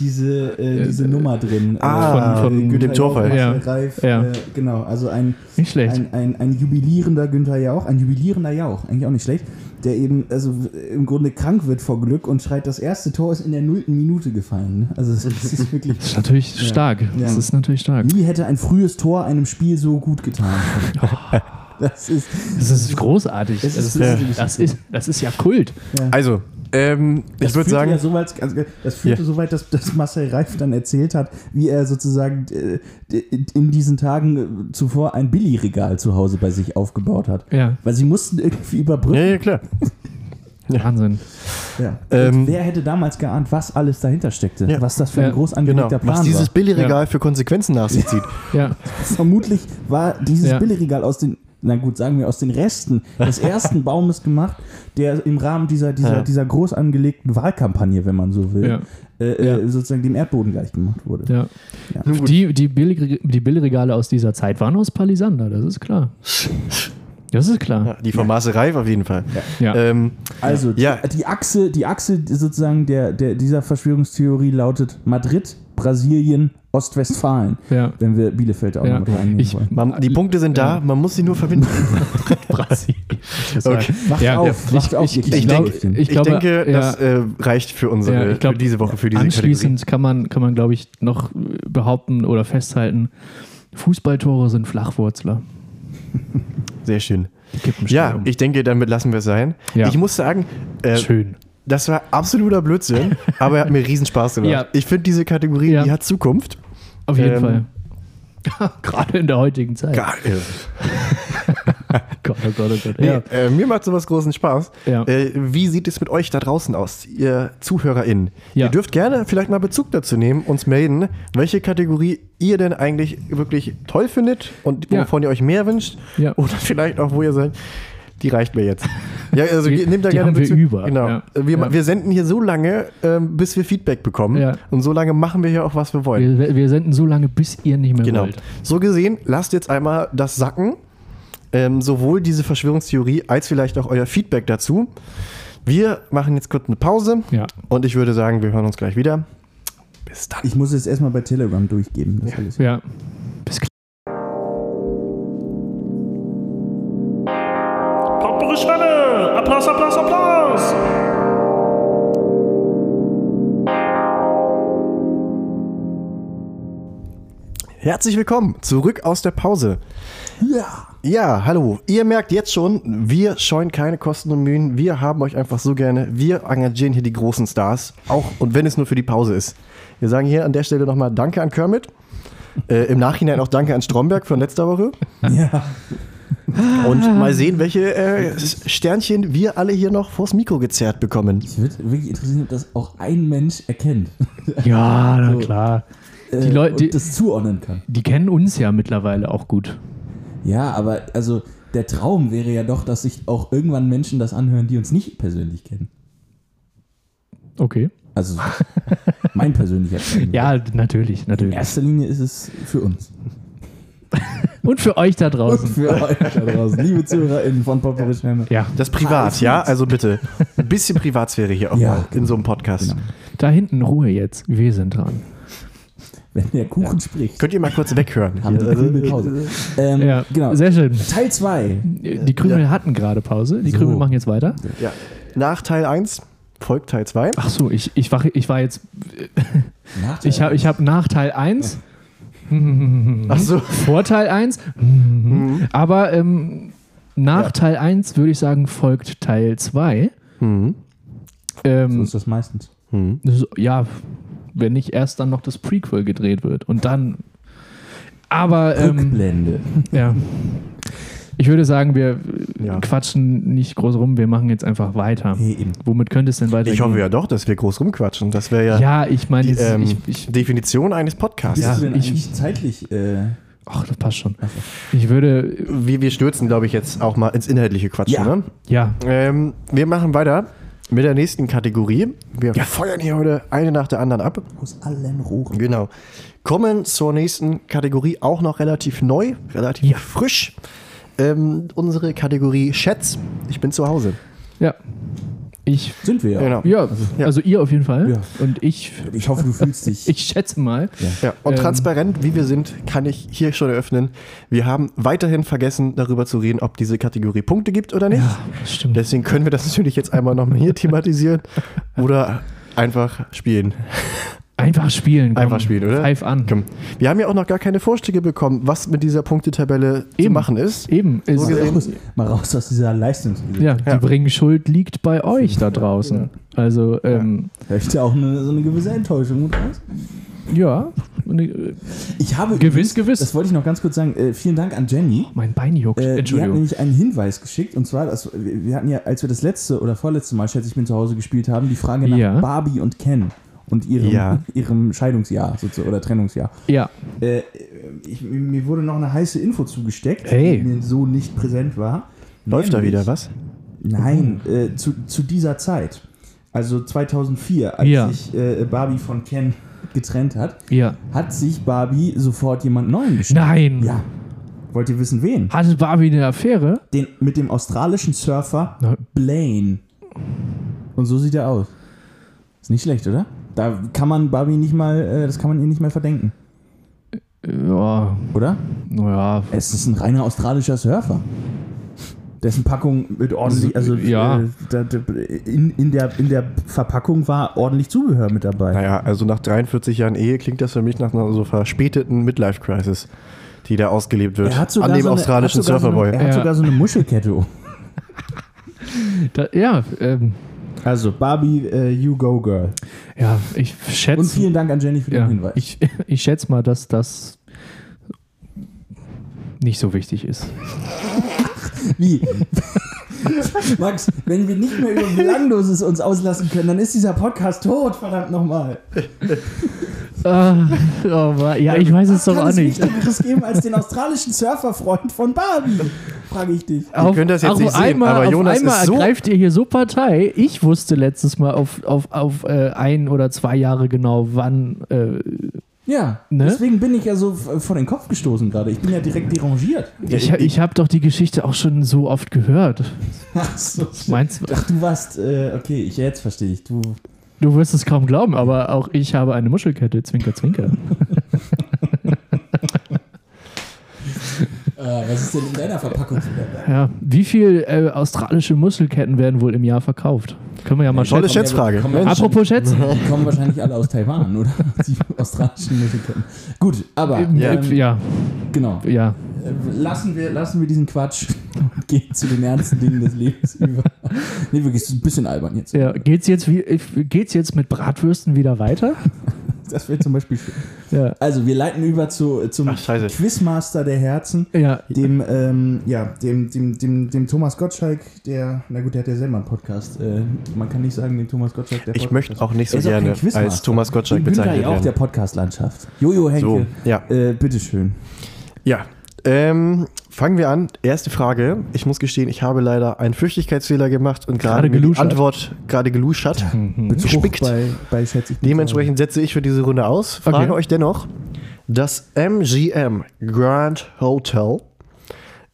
diese, äh, diese Äh, Nummer drin. Ah, äh, von- von Günther dem Torfall. Ja. Reif, Ja. Äh, genau, also ein, Nicht schlecht. ein, ein, ein jubilierender Günther Jauch, ein jubilierender Jauch, eigentlich auch nicht schlecht, der eben also im Grunde krank wird vor Glück und schreit, das erste Tor ist in der nullten Minute gefallen. Ne? Also es ist wirklich... Das ist natürlich Ja. stark. Das Ja. ist natürlich stark. Nie hätte ein frühes Tor einem Spiel so gut getan. Das ist, Das ist großartig. Das ist das ist, das ist ja Kult. Also, ähm, Das ich würde führte sagen, ja so weit, also das führte Ja. so weit, dass, dass Marcel Reif dann erzählt hat, wie er sozusagen äh, in diesen Tagen äh, zuvor ein Billigregal zu Hause bei sich aufgebaut hat. Ja, Weil sie mussten irgendwie überbrücken. ja, klar. Ja. Wahnsinn. Ja. Ähm, wer hätte damals geahnt, was alles dahinter steckte? Ja. Was das für ein Ja. groß Genau, angelegter Plan was dieses war. Billigregal für Konsequenzen nach sich zieht. Ja, Vermutlich war dieses Ja. Billigregal aus den, na gut, sagen wir aus den Resten des ersten Baumes gemacht, der im Rahmen dieser, dieser, Ja. dieser groß angelegten Wahlkampagne, wenn man so will, ja, äh, Ja. äh, sozusagen dem Erdboden gleich gemacht wurde. ja. Die, die, Billig, die Billigregale aus dieser Zeit waren aus Palisander, das ist klar. Das ist klar. Ja, die von Marcel Reif auf jeden Fall. Ja. Ähm, Also die, Ja. die Achse, die Achse sozusagen der, der, dieser Verschwörungstheorie lautet Madrid, Brasilien, Ostwestfalen, ja. wenn wir Bielefeld auch Ja. noch mit reinnehmen Ich- wollen. man, die Punkte sind da, man muss sie nur verbinden. Brasilien. Okay. Wacht Ja, auf, ja, wacht ich- auf, ich- ich glaub- Mädchen. ich Ich, glaube, denke, ja. das äh, reicht für unsere, Ja, ich glaub, für diese Woche, für diese Kategorie. Anschließend kann man, kann man glaube ich, noch behaupten oder festhalten, Fußballtore sind Flachwurzler. Sehr schön. Ja, ich denke, damit lassen wir es sein. Ja. Ich muss sagen, äh, Schön. das war absoluter Blödsinn, aber er hat mir riesen Spaß gemacht. Ja. Ich finde diese Kategorie, Ja. die hat Zukunft. Auf jeden Ähm, Fall. Gerade in der heutigen Zeit. Geil. Gott, oh Gott, oh Gott. Nee, Ja. äh, mir macht sowas großen Spaß. Ja. Äh, wie sieht es mit euch da draußen aus, ihr ZuhörerInnen? Ja. Ihr dürft gerne vielleicht mal Bezug dazu nehmen, uns melden, welche Kategorie ihr denn eigentlich wirklich toll findet und wovon ihr euch mehr wünscht. Oder vielleicht auch, wo ihr sagt, die reicht mir jetzt. Ja, also Die- nehmt da die gerne haben wir Bezug. über, Genau. ja. Wir, Ja. wir senden hier so lange, ähm, bis wir Feedback bekommen. Ja. Und so lange machen wir hier auch, was wir wollen. Wir, wir senden so lange, bis ihr nicht mehr Genau. wollt. So gesehen, lasst jetzt einmal das sacken. Ähm, sowohl diese Verschwörungstheorie als vielleicht auch euer Feedback dazu. Wir machen jetzt kurz eine Pause Ja. und ich würde sagen, wir hören uns gleich wieder. Bis dann. Ich muss es erstmal bei Telegram durchgeben. Das alles. Ja. Schwelle! Applaus, Applaus, Applaus! Herzlich willkommen zurück aus der Pause. Ja. Ja, hallo. Ihr merkt jetzt schon, wir scheuen keine Kosten und Mühen. Wir haben euch einfach so gerne. Wir engagieren hier die großen Stars. Auch und wenn es nur für die Pause ist. Wir sagen hier an der Stelle nochmal Danke an Kermit. Äh, Im Nachhinein auch Danke an Stromberg von letzter Woche. Ja. Und mal sehen, welche äh, Sternchen wir alle hier noch vors Mikro gezerrt bekommen. Ich würde wirklich interessieren, ob das auch ein Mensch erkennt. Ja, na So. klar. Äh, Die Leute- und die- das zuordnen kann. Die kennen uns ja mittlerweile auch gut. Ja, aber also der Traum wäre ja doch, dass sich auch irgendwann Menschen das anhören, die uns nicht persönlich kennen. Okay. Also mein persönlicher Traum. Ja, natürlich, In natürlich. erster Linie ist es für uns. Und für euch da Und draußen. für euch da draußen, liebe ZuhörerInnen von Potpourri Schwämme. Ja, Das privat, ja? Also bitte. Ein bisschen Privatsphäre hier auch Ja, mal in so einem Podcast. Genau. da hinten Ruhe jetzt. Wir sind dran. Wenn der Kuchen spricht, Könnt ihr mal kurz weghören? haben die Hier, also, Krümel Pause. Ähm, Ja, genau. sehr schön. Teil 2. Die Krümel hatten gerade Pause. Die So. Krümel machen jetzt weiter. ja. Nach Teil 1 folgt Teil 2. Ach so, ich, ich, war, ich war jetzt. Nach Ich habe ich hab nach Teil 1. Ach so. Vor Teil 1. Aber ähm, nach Ja. Teil 1 würde ich sagen, folgt Teil 2. Mhm. so Ähm, ist das meistens. Mhm. so, ja, wenn nicht erst dann noch das Prequel gedreht wird. Und dann. Aber ähm, Rückblende. ja. Ich würde sagen, wir Ja. quatschen nicht groß rum, wir machen jetzt einfach weiter. Eben. Womit könnte es denn weitergehen? Ich hoffe ja doch, dass wir groß rumquatschen. Das wäre ja, Ja, ich meine, die jetzt- ähm, ich, ich, Definition eines Podcasts. Ja, ich- eigentlich zeitlich äh, ach, das passt schon. Ich würde, Wir, wir stürzen, glaube ich, jetzt auch mal ins inhaltliche Quatschen. Ja. Ne? ja, Ähm, wir machen weiter mit der nächsten Kategorie. Wir feuern hier heute eine nach der anderen ab. aus allen Rohren? Genau. Kommen zur nächsten Kategorie, auch noch relativ neu, relativ frisch. Ähm, unsere Kategorie Schätz. Ich bin zu Hause. ja. Ich, Sind wir ja. Genau. ja, Ja. also ihr auf jeden Fall. Ja. Und ich, Ich hoffe, du fühlst dich. ich schätze mal, Ja, und Ähm. transparent, wie wir sind, kann ich hier schon eröffnen. Wir haben weiterhin vergessen, darüber zu reden, ob diese Kategorie Punkte gibt oder nicht. ja, das stimmt. Deswegen können wir das natürlich jetzt einmal nochmal hier thematisieren oder einfach spielen. Einfach spielen. komm. Einfach spielen, oder? Pfeif an. Komm. Wir haben ja auch noch gar keine Vorschläge bekommen, was mit dieser Punktetabelle zu Eben. machen ist. Eben. Ist, So gesehen- raus, mal raus aus dieser Leistungsgesellschaft. ja, die Ja. bringen Schuld liegt bei euch da draußen. Also, ähm, Da ist ja auch eine, so eine gewisse Enttäuschung mit raus. ja. Und, äh, Ich habe Gewiss, übrigens- gewiss. Das wollte ich noch ganz kurz sagen. Äh, vielen Dank an Jenny. mein Bein juckt. Äh, die hat Entschuldigung. nämlich einen Hinweis geschickt und zwar, dass, wir wir hatten ja, als wir das letzte oder vorletzte Mal, schätze ich, bin zu Hause gespielt haben, die Frage nach Ja. Barbie und Ken und ihrem, Ja. ihrem Scheidungsjahr sozusagen, oder Trennungsjahr. Ja. Äh, ich, mir wurde noch eine heiße Info zugesteckt, Hey. die mir so nicht präsent war. Läuft da wieder was? Nein, äh, zu, zu dieser Zeit. Also 2004, als Ja. sich äh, Barbie von Ken getrennt hat, Ja. hat sich Barbie sofort jemand Neuen geschnappt. Nein. Ja. Wollt ihr wissen, wen? Hatte Barbie eine Affäre? Den, mit dem australischen Surfer. Blaine. Und so sieht er aus. Ist nicht schlecht, oder? Da kann man Barbie nicht mal, äh, das kann man ihr nicht mehr verdenken, Ja. oder? Naja. Es ist ein reiner australischer Surfer. Dessen Packung mit ordentlich, also Ja. äh, in, in, der, in der Verpackung war ordentlich Zubehör mit dabei. Naja, also nach 43 Jahren Ehe klingt das für mich nach einer so verspäteten Midlife-Crisis, die da ausgelebt wird. Er hat sogar an dem so eine- australischen sogar so Surferboy. Er hat Ja. sogar so eine Muschelkette um. Da, ja, ähm, Also Barbie, äh, you go girl. ja, ich Und schätze. vielen Dank an Jenny für den Ja, Hinweis. ich, ich schätze mal, dass das nicht so wichtig ist. Wie? Max, wenn wir nicht mehr über Belangloses uns auslassen können, dann ist dieser Podcast tot, verdammt nochmal. Ah, oh, ja, ich weiß es doch Kann auch es nicht. Wichtigeres geben als den australischen Surferfreund von Barbie? Frage ich dich. Ihr könnt das jetzt nicht sehen, einmal, aber auf Jonas einmal ist so- ihr hier so Partei. Ich wusste letztes Mal auf, auf, auf äh, ein oder zwei Jahre genau, wann. Äh, Ja, Ne? deswegen bin ich ja so vor den Kopf gestoßen gerade. Ich bin ja direkt derangiert. ich ich habe doch die Geschichte auch schon so oft gehört. Ach so. Meinst du? Ach, du warst, äh, okay, ich, jetzt verstehe ich. Du, Du wirst es kaum glauben, aber auch ich habe eine Muschelkette. Zwinker, zwinker. äh, was ist denn in deiner Verpackung? Ja. Wie viel äh, australische Muschelketten werden wohl im Jahr verkauft? Können wir ja mal Tolle schätzen. Schätzfrage. Kommen Apropos schätzen. Die kommen wahrscheinlich alle aus Taiwan, oder? Die australischen Musiker. Gut, aber Ja. ähm, ja, genau. ja. Äh, Lassen wir, lassen wir diesen Quatsch und gehen zu den ernsten Dingen des Lebens über. Nee, wirklich, ist ein bisschen albern jetzt. ja. Geht's, jetzt wie, geht's jetzt mit Bratwürsten wieder weiter? Das wäre zum Beispiel schön. Ja. Also, wir leiten über zu, zum Ach. Quizmaster der Herzen. Ja. Dem, ähm, ja, dem, dem, dem, dem Thomas Gottschalk, der, na gut, der hat ja selber einen Podcast. Äh, man kann nicht sagen, dem Thomas Gottschalk, der Ich Podcast- möchte auch nicht so Er gerne als Thomas Gottschalk Den Günther bezeichnet ja auch der werden. Podcast-Landschaft. Jojo Henke, So, ja. äh, bitteschön. Ja, ähm, fangen wir an. Erste Frage. Ich muss gestehen, ich habe leider einen Flüchtigkeitsfehler gemacht und Gerade die. Antwort gerade geluschert. Betrug Gespickt. bei, bei. Dementsprechend setze ich für diese Runde aus. Frage Okay. euch dennoch: Das MGM Grand Hotel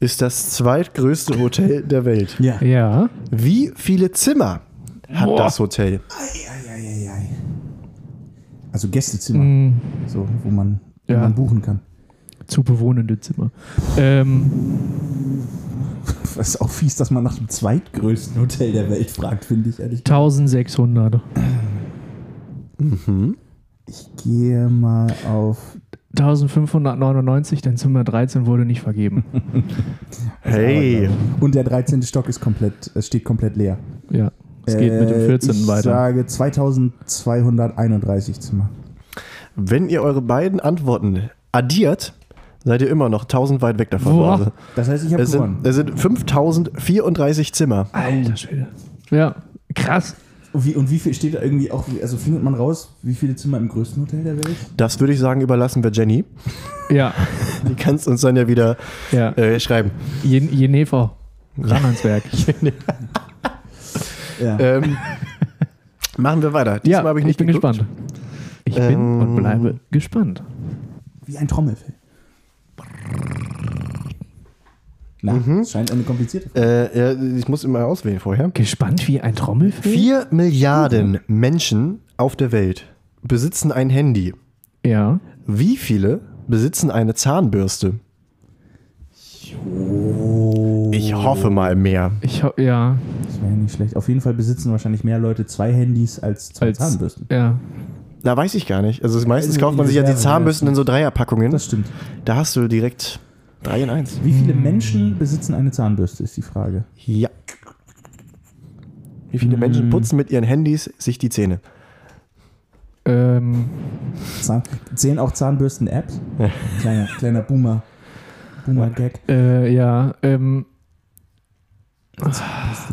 ist das zweitgrößte Hotel der Welt. Ja. Ja. Wie viele Zimmer hat Boah. das Hotel? Eieieiei. Also Gästezimmer, Mm, so, wo man, wo Ja. man buchen kann. Zu bewohnende Zimmer. Ähm, Das ist auch fies, dass man nach dem zweitgrößten Hotel der Welt fragt, finde ich ehrlich. 1600. Ich gehe mal auf 1599, denn Zimmer 13 wurde nicht vergeben. Hey, Und der 13. Stock ist komplett, es steht komplett leer. Ja. Es geht mit dem Äh, 14. ich weiter. sage 2231 Zimmer. wenn ihr eure beiden Antworten addiert, seid ihr immer noch 1000 weit weg davon. Boah. Also, Das heißt, ich habe es, sind, gewonnen. es sind 5034 Zimmer. Alter Schwede. Ja, krass. Und wie, und wie viel steht da irgendwie auch, also findet man raus, wie viele Zimmer im größten Hotel der Welt? Das würde ich sagen, überlassen wir Jenny. Ja, Die kannst uns dann ja wieder ja. äh, schreiben. Je- Jenever. Ranhansberg. Ja. Ähm, machen wir weiter. Diesmal Ja, habe ich ich nicht bin geguckt. gespannt. Ich bin Ähm, und bleibe gespannt. Wie ein Trommelfell. Na, Mhm. scheint eine komplizierte Frage. Äh, ja, ich muss immer auswählen vorher. Gespannt wie ein Trommelfell? Vier Milliarden Menschen auf der Welt besitzen ein Handy. Ja. Wie viele besitzen eine Zahnbürste? Ich hoffe mal mehr. Ich ho ja. Das wäre ja nicht schlecht. Auf jeden Fall besitzen wahrscheinlich mehr Leute zwei Handys als zwei Als- Zahnbürsten. Ja. Na, weiß ich gar nicht. Also meistens Also kauft man sich ja die Zahnbürsten in so Dreierpackungen. Das stimmt. Da hast du direkt drei in eins. Wie viele Menschen besitzen eine Zahnbürste, ist die Frage. Ja. Wie viele Menschen putzen mit ihren Handys sich die Zähne? Ähm, Zahn zählen auch Zahnbürsten-Apps? Kleiner, kleiner Boomer. Boomer-Gag. äh, ja. Ähm,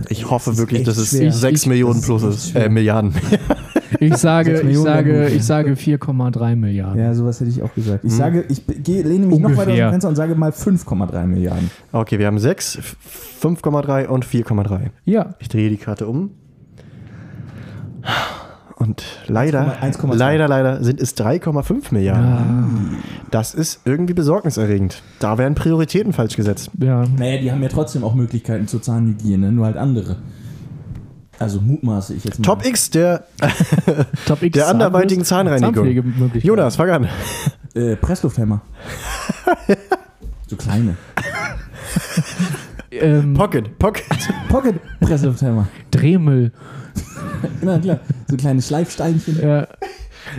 Ich hoffe wirklich, dass es schwer. 6 Ich- Millionen plus ist. Äh, Milliarden. Ich sage, ich sage, ich sage 4,3 Milliarden. Ja, sowas hätte ich auch gesagt. Ich sage, ich gehe, lehne mich noch weiter aus Ungefähr. dem Fenster und sage mal 5,3 Milliarden. Okay, wir haben 6, 5,3 und 4,3. Ja. Ich drehe die Karte um. Und leider, 1,2. leider, leider sind es 3,5 Milliarden. Das ist irgendwie besorgniserregend. Da werden Prioritäten falsch gesetzt. Ja. Naja, die haben ja trotzdem auch Möglichkeiten zur Zahnhygiene, nur halt andere. Also mutmaße ich jetzt mal. Top X der, Top X der anderweitigen Zahnreinigung. Jonas, fang an. Äh, Presslufthämmer. so kleine. Ähm, Pocket, Pocket. Pocket Presslufthämmer. Dremel. Na klar. So kleine Schleifsteinchen. Ja.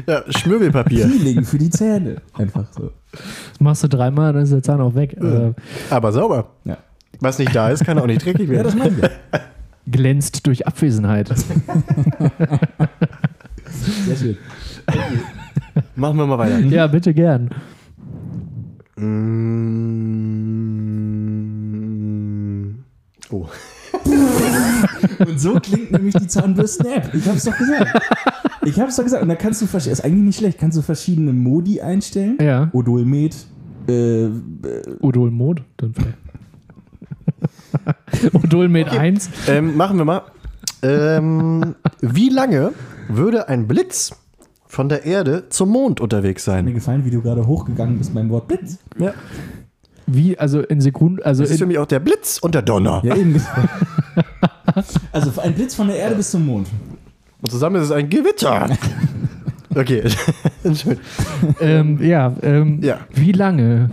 Ja, Schmirgelpapier. Peeling für die Zähne. Einfach so. Das machst du dreimal, dann ist der Zahn auch weg. Äh, Aber sauber. Ja. Was nicht da ist, kann auch nicht dreckig Ja, das werden. meinen wir. Glänzt durch Abwesenheit. Sehr schön. Machen wir mal weiter. ja, bitte gern. Mm, Oh. Und so klingt nämlich die Zahnbürsten-App. Ich hab's doch gesagt. Ich hab's doch gesagt. Und da kannst du, ist eigentlich nicht schlecht, kannst du verschiedene Modi einstellen. Ja. Odolmet, äh, Odol Mod, dann vielleicht. Odol mit 1. Ähm, machen wir mal. Ähm, wie lange würde ein Blitz von der Erde zum Mond unterwegs mir sein? gefallen, wie du gerade hochgegangen bist beim Wort Blitz. Ja. Wie, also in Sekunden, also Das ist für mich auch der Blitz und der Donner. Ja, eben. also ein Blitz von der Erde bis zum Mond. Und zusammen ist es ein Gewitter. Okay. Entschuldigung. ähm, ja, ähm, Ja. wie lange?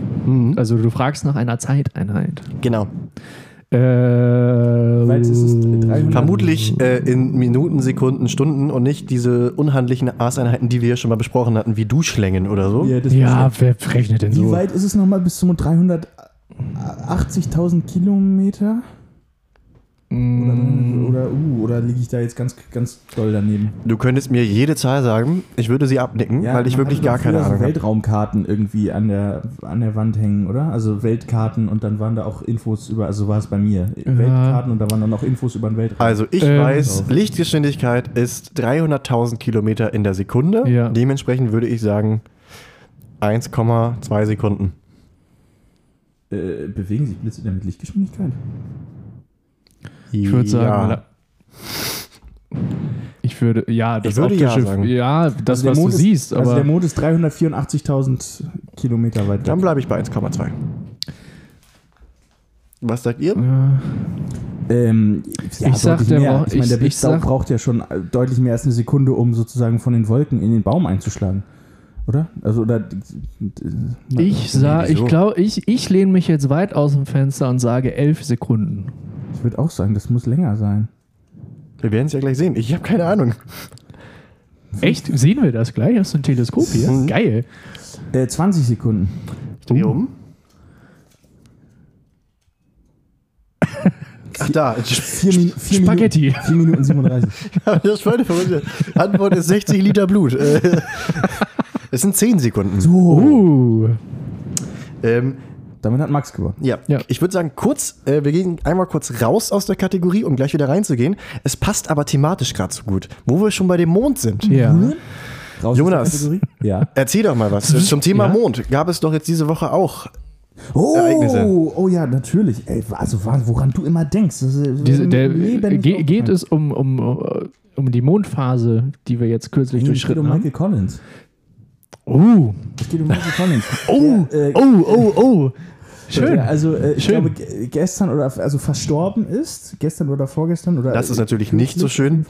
Also du fragst nach einer Zeiteinheit. Genau. Äh, Weit ist es 300 Vermutlich äh, in Minuten, Sekunden, Stunden und nicht diese unhandlichen Maßeinheiten, die wir ja schon mal besprochen hatten, wie Duschlängen oder so. Ja, das ja, wer rechnet denn Wie so? weit ist es nochmal bis zum 380.000 Kilometer? Oder, Mm, oder, uh, oder liege ich da jetzt ganz, ganz doll daneben? Du könntest mir jede Zahl sagen, ich würde sie abnicken, weil ich wirklich gar keine Ahnung habe. Weltraumkarten irgendwie an der, an der Wand hängen, oder? Also Weltkarten und dann waren da auch Infos über, also war es bei mir. Weltkarten und da waren dann auch Infos über den Weltraum. Also ich Ähm, weiß, Lichtgeschwindigkeit ist 300.000 Kilometer in der Sekunde. Ja. Dementsprechend würde ich sagen 1,2 Sekunden. Äh, bewegen sich Blitze denn mit Lichtgeschwindigkeit? Ich würde sagen, la- ich würde, ja, das Ich würde ja sagen. ja, das, Also der was du Mond ist- siehst, Also der Mond ist 384.000 Kilometer weit Dann weg. bleibe ich bei 1,2. Was sagt ihr? Ähm, ja, Ich sag, der mehr. braucht- ich meine, der ich- ich Blitz sag- braucht ja schon äh, deutlich mehr als eine Sekunde, um sozusagen von den Wolken in den Baum einzuschlagen. Oder? Also, oder. ich sah, ich glaube, ich, ich lehne mich jetzt weit aus dem Fenster und sage elf Sekunden. Ich würde auch sagen, das muss länger sein. Wir werden es ja gleich sehen. Ich habe keine Ahnung. Echt? Sehen wir das gleich? Hast du ein Teleskop hier? Mhm. Geil. Äh, 20 Sekunden. Ich drehe um. Ach da, Vier, Min vier Spaghetti. Minuten, 4 Minuten 37. das war eine verrückte Antwort ist 60 Liter Blut. Äh, Es sind 10 Sekunden. So. Uh. Ähm, Damit hat Max gewonnen. ja. Ja. ich würde sagen, kurz, äh, wir gehen einmal kurz raus aus der Kategorie, um gleich wieder reinzugehen. Es passt aber thematisch gerade so gut, wo wir schon bei dem Mond sind. Ja. Raus aus Jonas. der Kategorie? Ja. Erzähl doch mal was. Zum Thema Ja. Mond gab es doch jetzt diese Woche auch. Oh, Ereignisse. oh ja, natürlich. Ey, also woran du immer denkst. Das ist, Diese, der, lebendig ge, geht es um, um, um die Mondphase, die wir jetzt kürzlich Nee, es geht durchschritten um haben? Michael Collins. Oh, Es geht um Collins. oh, äh, oh, oh, oh. Schön. Also, äh, ich Schön. glaube, ge- gestern oder also verstorben ist, gestern oder vorgestern oder. Das ist natürlich nicht so schön.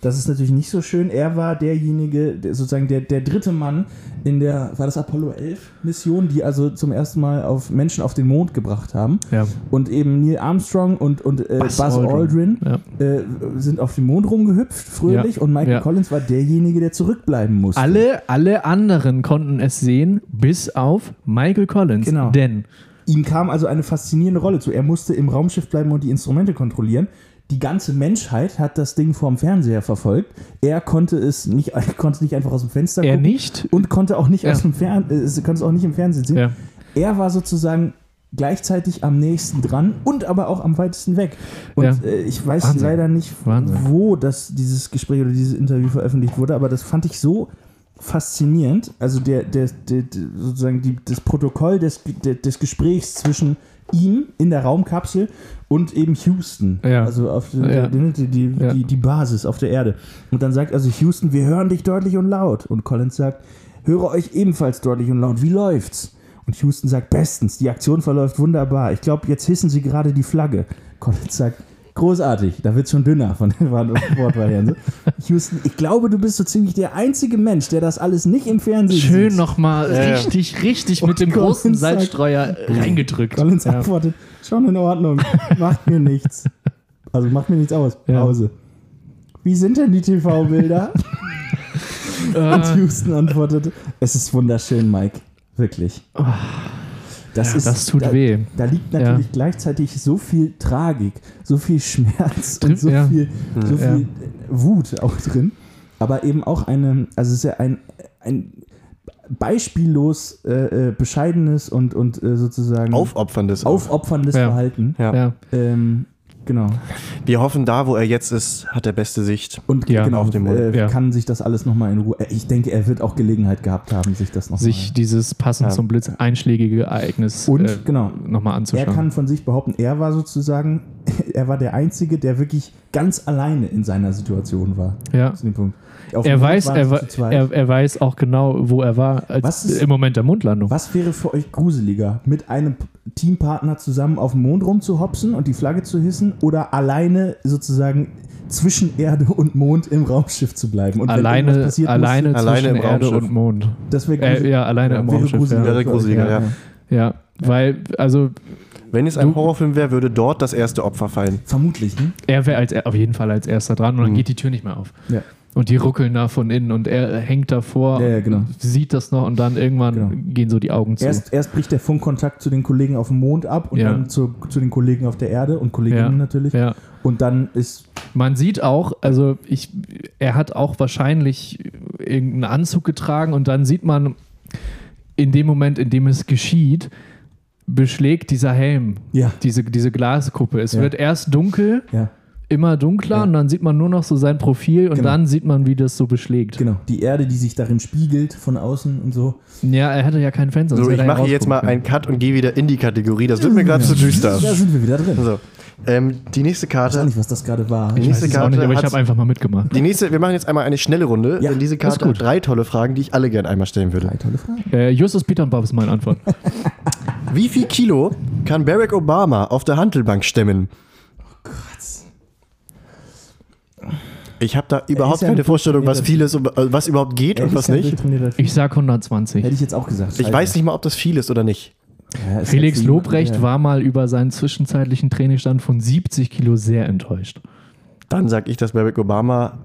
Das ist natürlich nicht so schön. Er war derjenige, der, sozusagen der, der dritte Mann in der, war das Apollo 11 Mission, die also zum ersten Mal auf Menschen auf den Mond gebracht haben. Ja. Und eben Neil Armstrong und, und äh, Buzz, Buzz Aldrin, Aldrin, äh, sind auf dem Mond rumgehüpft, fröhlich. Ja. Und Michael Ja. Collins war derjenige, der zurückbleiben musste. Alle, alle anderen konnten es sehen, bis auf Michael Collins. Genau. Denn Ihm kam also eine faszinierende Rolle zu. Er musste im Raumschiff bleiben und die Instrumente kontrollieren. Die ganze Menschheit hat das Ding vorm Fernseher verfolgt. Er konnte es nicht, konnte nicht einfach aus dem Fenster er gucken nicht. und konnte auch nicht Ja. aus dem Fern, äh, konnte es auch nicht im Fernsehen sehen. Ja. Er war sozusagen gleichzeitig am nächsten dran und aber auch am weitesten weg. Und Ja. äh, ich weiß Wahnsinn. leider nicht, Wahnsinn. wo das, dieses Gespräch oder dieses Interview veröffentlicht wurde, aber das fand ich so faszinierend. Also der, der, der, der sozusagen die, das Protokoll des, des Gesprächs zwischen ihm in der Raumkapsel und eben Houston. Ja. Also auf die, Ja. die, die, Ja. die, die Basis auf der Erde. Und dann sagt also Houston, wir hören dich deutlich und laut. Und Collins sagt, höre euch ebenfalls deutlich und laut. Wie läuft's? Und Houston sagt, bestens, die Aktion verläuft wunderbar. Ich glaube, jetzt hissen sie gerade die Flagge. Collins sagt, großartig, da wird's schon dünner von den Wortvarianten. Houston, ich glaube, du bist so ziemlich der einzige Mensch, der das alles nicht im Fernsehen Schön sieht. nochmal Ja, ja. richtig, richtig Und mit dem Collins großen sagt- Salzstreuer reingedrückt. Collins Ja. antwortet, schon in Ordnung, macht mir nichts. Also macht mir nichts aus, Ja. Pause. Wie sind denn die TV-Bilder? Und Äh, Houston antwortete, es ist wunderschön, Mike. Wirklich. Das, ist, das tut da, weh. Da liegt natürlich gleichzeitig so viel Tragik, so viel Schmerz und so ja. viel, so Ja. viel Wut auch drin. Aber eben auch eine, also es ist ja ein, ein beispiellos äh, äh, bescheidenes und, und äh, sozusagen Aufopferndes. aufopferndes Ja. Verhalten. Ja. Ja. Ähm, Genau. Wir hoffen, da, wo er jetzt ist, hat er beste Sicht. Und Ja, genau, auf dem Mond. äh, Ja. kann sich das alles nochmal in Ruhe. äh, Ich denke, er wird auch Gelegenheit gehabt haben, sich das nochmal. Sich dieses passend Ja. zum Blitz einschlägige Ereignis Und, äh, genau. nochmal Er anzuschauen. kann von sich behaupten, er war sozusagen, er war der Einzige, der wirklich ganz alleine in seiner Situation war. ja. Zu dem Punkt. Auf Er weiß, er, er, er weiß auch genau, wo er war als Was ist- im Moment der Mondlandung. Was wäre für euch gruseliger, mit einem Teampartner zusammen auf dem Mond rumzuhopsen und die Flagge zu hissen oder alleine sozusagen zwischen Erde und Mond im Raumschiff zu bleiben? Und Alleine, passiert, alleine, musst Alleine zwischen im Erde Raumschiff. und Mond. das wäre Äh, ja, alleine im Raumschiff. gruseliger. Ja. Wäre gruseliger, ja. ja, weil, also Wenn es ein Du- Horrorfilm wäre, würde dort das erste Opfer fallen. Vermutlich, ne? er wäre als auf jeden Fall als erster dran und dann geht die Tür nicht mehr auf. Ja. Und die ruckeln da von innen und er hängt davor, Ja, ja, genau. sieht das noch und dann irgendwann Genau. gehen so die Augen zu. Erst, erst bricht der Funkkontakt zu den Kollegen auf dem Mond ab und Ja. dann zu, zu den Kollegen auf der Erde und Kolleginnen natürlich. Und dann ist Man sieht auch, also ich, er hat auch wahrscheinlich irgendeinen Anzug getragen und dann sieht man in dem Moment, in dem es geschieht, beschlägt dieser Helm, Ja. diese, diese Glaskuppe. Es wird erst dunkel, ja immer dunkler Ja. und dann sieht man nur noch so sein Profil und Genau. dann sieht man, wie das so beschlägt. genau die Erde, die sich darin spiegelt von außen und so. Ja, er hatte ja kein Fenster. So, ich mache jetzt mal einen Cut und gehe wieder in die Kategorie. Das wird mir gerade zu düster. Da sind wir wieder drin. So, ähm, die nächste Ich weiß Karte. nicht, was das gerade war. Die nächste Ich weiß es auch nicht, Karte aber ich habe einfach mal mitgemacht. Die nächste, wir machen jetzt einmal eine schnelle Runde, Ja, denn diese Karte hat drei tolle Fragen, die ich alle gerne einmal stellen würde. Drei tolle Fragen. Äh, Justus Peterbauer ist meine Antwort. Wie viel Kilo kann Barack Obama auf der Handelbank stemmen? Ich habe da überhaupt ja ein keine Vorstellung, was durchtrainierter viel ist, und, äh, was überhaupt geht und was nicht. Ich sag 120. Hätte ich jetzt auch gesagt. Ich weiß nicht mal, ob das viel ist oder nicht. Ja, Felix Lobrecht der- war mal über seinen zwischenzeitlichen Trainingsstand von 70 Kilo sehr enttäuscht. Dann sage ich, dass Barack Obama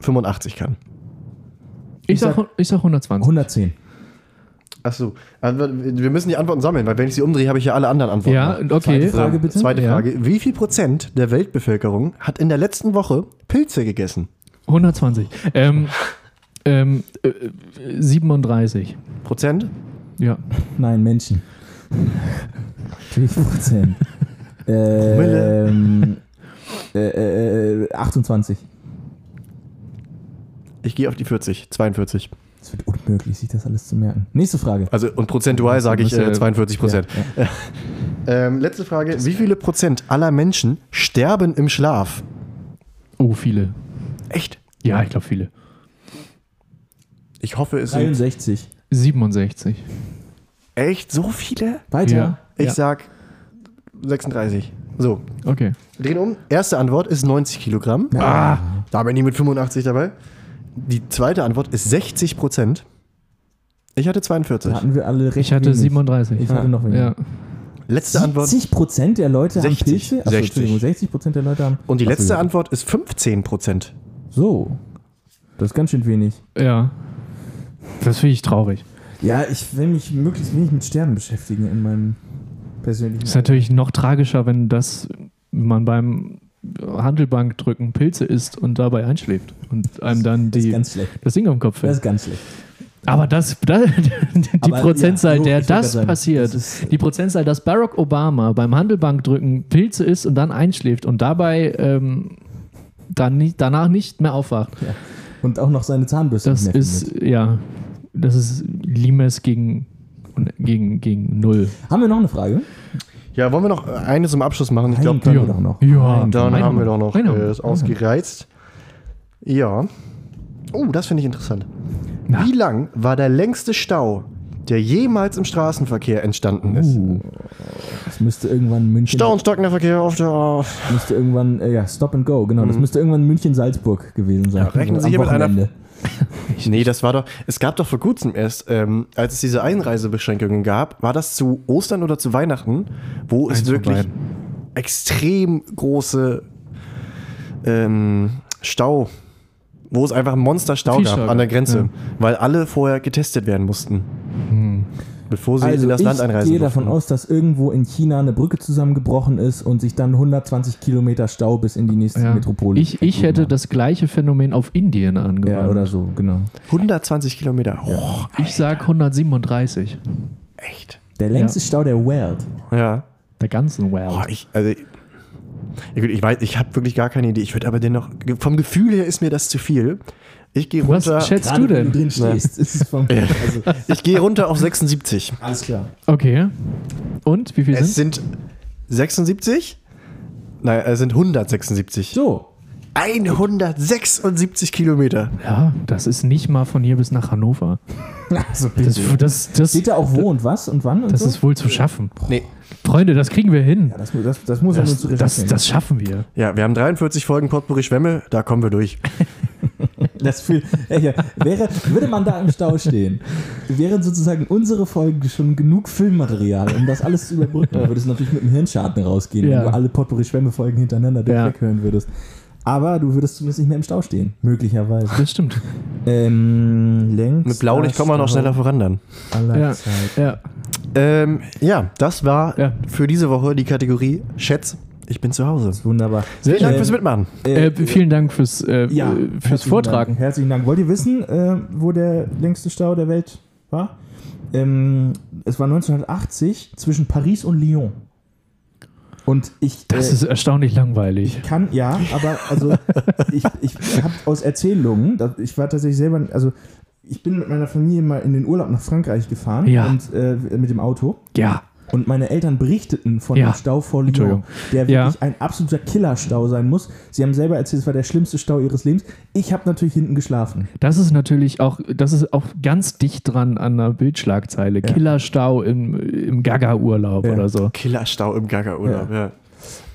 85 kann. Ich, Ich sag, sag- ich sag 120. 110. Achso, also wir müssen die Antworten sammeln, weil wenn ich sie umdrehe, habe ich ja alle anderen Antworten. Ja, okay. Zweite Frage bitte. Zweite Ja. Frage. Wie viel Prozent der Weltbevölkerung hat in der letzten Woche Pilze gegessen? 120. Ähm, ähm, äh, 37. Prozent? Ja. Nein, Menschen. Wie viel Prozent? ähm, äh, äh, 28. Ich gehe auf die 40, 42. Es wird unmöglich, sich das alles zu merken. Nächste Frage. Also und prozentual sage ich äh, ja- 42 Prozent. Ja, ja. Ähm, letzte Frage. Wie viele Prozent aller Menschen sterben im Schlaf? Oh, viele. Echt? Ja, ich glaube viele. Ich hoffe, es sind 63. 67. echt so viele? Weiter. Ja. Ich ja. sag 36. So, Okay. drehen um. Erste Antwort ist 90 Kilogramm. Ah. Da bin ich mit 85 dabei. Die zweite Antwort ist 60 Prozent. Ich hatte 42. Da hatten wir alle recht Ich hatte wenig. 37. Ich hatte noch weniger. ja. Letzte Antwort. 60 Prozent der Leute 60. haben Pilze? Achso, 60. Entschuldigung, 60 Prozent der Leute haben. Und die letzte ja. Antwort ist 15 Prozent. So. Das ist ganz schön wenig. ja. Das finde ich traurig. Ja, ich will mich möglichst wenig mit Sternen beschäftigen in meinem persönlichen. Ist natürlich noch tragischer, wenn das man beim Handelbankdrücken Pilze isst und dabei einschläft und einem dann das ist die, ganz schlecht. das Ding am Kopf Das fällt. ist ganz schlecht. Aber das, das die Aber Prozentzahl, ja, der das sagen, passiert, das die Prozentzahl, dass Barack Obama beim Handelbankdrücken Pilze isst und dann einschläft und dabei ähm, dann nicht, danach nicht mehr aufwacht. Und auch noch seine Zahnbürste Das ist, findet. ja, das ist Limes gegen, gegen, gegen Null. Haben wir noch eine Frage? Ja, wollen wir noch eine zum Abschluss machen? Ich glaube, dann, wir doch noch. Ja, dann haben wir doch noch Eine äh, das ausgereizt. Ja. Oh, das finde ich interessant. Na? Wie lang war der längste Stau, der jemals im Straßenverkehr entstanden ist? Uh, das müsste irgendwann München. Stau und stockender Verkehr auf der. Müsste irgendwann, äh, ja, Stop and Go, genau. Das müsste irgendwann München-Salzburg gewesen sein. Mhm. Ja, rechnen Also Sie hier mit einer-. Nee, das war doch. Es gab doch vor kurzem erst, ähm, als es diese Einreisebeschränkungen gab, war das zu Ostern oder zu Weihnachten, wo es Eins von wirklich extrem große ähm, Stau, wo es einfach einen Monsterstau gab an der Grenze, ja. weil alle vorher getestet werden mussten, Hm. Bevor sie Also in das ich Land einreisen gehe davon aus, dass irgendwo in China eine Brücke zusammengebrochen ist und sich dann 120 Kilometer Stau bis in die nächste Ja. Metropole. Ich, ich hätte das gleiche Phänomen auf Indien angewandt. Ja, oder so, genau. 120 Kilometer. Oh, Ich sag 137. echt. Der längste Stau der Welt. Ja. Der ganzen Boah, World. ich, also, ich, ich weiß, ich habe wirklich gar keine Idee. Ich würde aber dennoch, vom Gefühl her ist mir das zu viel. Ich gehe Was runter, schätzt Gerade du wenn du denn? drin stehst, ist es vom. Also, ich gehe runter auf 76. alles klar. Okay. Und wie viel Es sind? sind 76? Nein, es sind 176. So. 176 Kilometer. Ja, das ist nicht mal von hier bis nach Hannover. Also Das, bitte. das, das, Steht da auch wo und was und wann und das so? ist wohl zu schaffen. Nee. Freunde, das kriegen wir hin. ja, das, das, das muss ja nur Das, zu das, das schaffen wir. Ja, wir haben 43 Folgen Potpourri Schwämme, da kommen wir durch. Das viel, ja, ja. wäre, würde man da im Stau stehen, wären sozusagen unsere Folgen schon genug Filmmaterial, um das alles zu überbrücken. Dann würdest du natürlich mit dem Hirnschaden rausgehen, Ja. wenn du alle Potpourri-Schwämme-Folgen hintereinander Ja. durchweghören würdest. Aber du würdest zumindest nicht mehr im Stau stehen, möglicherweise. Das stimmt. Ähm, längst Mit Blaulicht kommen wir noch schneller voran dann. aller Ja. Zeit. Ja. Ähm, ja, das war Ja. für diese Woche die Kategorie Schätz, ich bin zu Hause. Wunderbar. Sehr Vielen Dank Ähm, fürs Mitmachen. Äh, vielen Dank fürs, äh, Ja, äh, fürs herzlichen Vortragen. Dank. Herzlichen Dank. Wollt ihr wissen, äh, wo der längste Stau der Welt war? Ähm, es war 1980 zwischen Paris und Lyon. Und ich, Das äh, ist erstaunlich langweilig. kann, ja, aber also ich, ich habe aus Erzählungen, ich war tatsächlich selber, also ich bin mit meiner Familie mal in den Urlaub nach Frankreich gefahren Ja. und äh, mit dem Auto. Ja. Und meine Eltern berichteten von Ja. dem Stau vor Lyon, der Ja. wirklich ein absoluter Killerstau sein muss. Sie haben selber erzählt, es war der schlimmste Stau ihres Lebens. Ich habe natürlich hinten geschlafen. Das ist natürlich auch, das ist auch ganz dicht dran an einer Bildschlagzeile. Killerstau im, im Gaga-Urlaub Ja. oder so. Killerstau im Gaga-Urlaub, ja.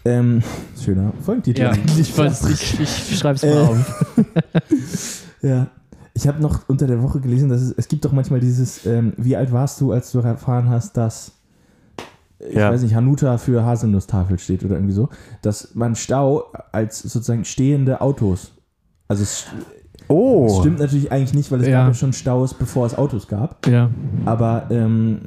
Ähm, schöner Folgentitel. Ja, eigentlich. ich, weiß, ich, ich schreibe es mal Äh, auf. Ja. Ich habe noch unter der Woche gelesen, dass es, es gibt doch manchmal dieses, ähm, wie alt warst du, als du erfahren hast, dass, ich Ja. weiß nicht, Hanuta für Haselnusstafel steht oder irgendwie so, dass man Stau als sozusagen stehende Autos, also es, Oh. es stimmt natürlich eigentlich nicht, weil es Ja. gab ja schon Staus, bevor es Autos gab, Ja. aber ähm,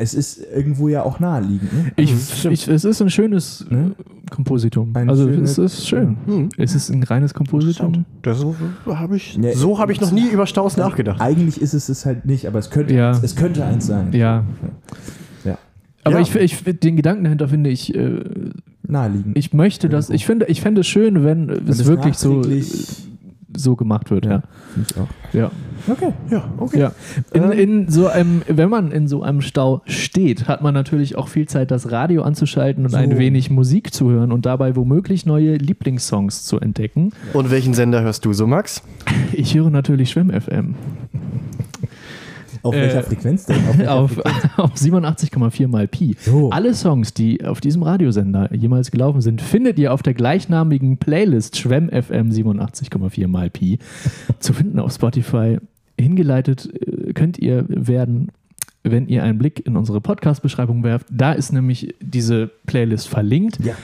es ist irgendwo ja auch naheliegend. Ne? Ich, stimmt. ich, es ist ein schönes Ne? Kompositum. Ein also schöne- es ist schön. Hm. Es ist ein reines Kompositum. Das so habe ich, Ja, so hab ich noch nie über Staus nachgedacht. Eigentlich ist es es halt nicht, aber es könnte, Ja. eins, es könnte eins sein. Ja. Aber Ja. ich, ich den Gedanken dahinter finde ich, äh, Naheliegend. ich möchte das, ich finde, ich fände es schön, wenn Wenn es wirklich so, so gemacht wird. Ja. Ich auch. ja. Okay. Ja, okay. Ja. In, in so einem, wenn man in so einem Stau steht, hat man natürlich auch viel Zeit, das Radio anzuschalten und So. ein wenig Musik zu hören und dabei womöglich neue Lieblingssongs zu entdecken. Und welchen Sender hörst du so, Max? Ich höre natürlich Schwimm FM Auf Äh, welcher Frequenz denn? Auf auf, auf 87,4 mal Pi. So. Alle Songs, die auf diesem Radiosender jemals gelaufen sind, findet ihr auf der gleichnamigen Playlist Schwemm FM 87,4 mal Pi zu finden auf Spotify. Hingeleitet äh, könnt ihr werden, wenn ihr einen Blick in unsere Podcast-Beschreibung werft. Da ist nämlich diese Playlist verlinkt. Ja.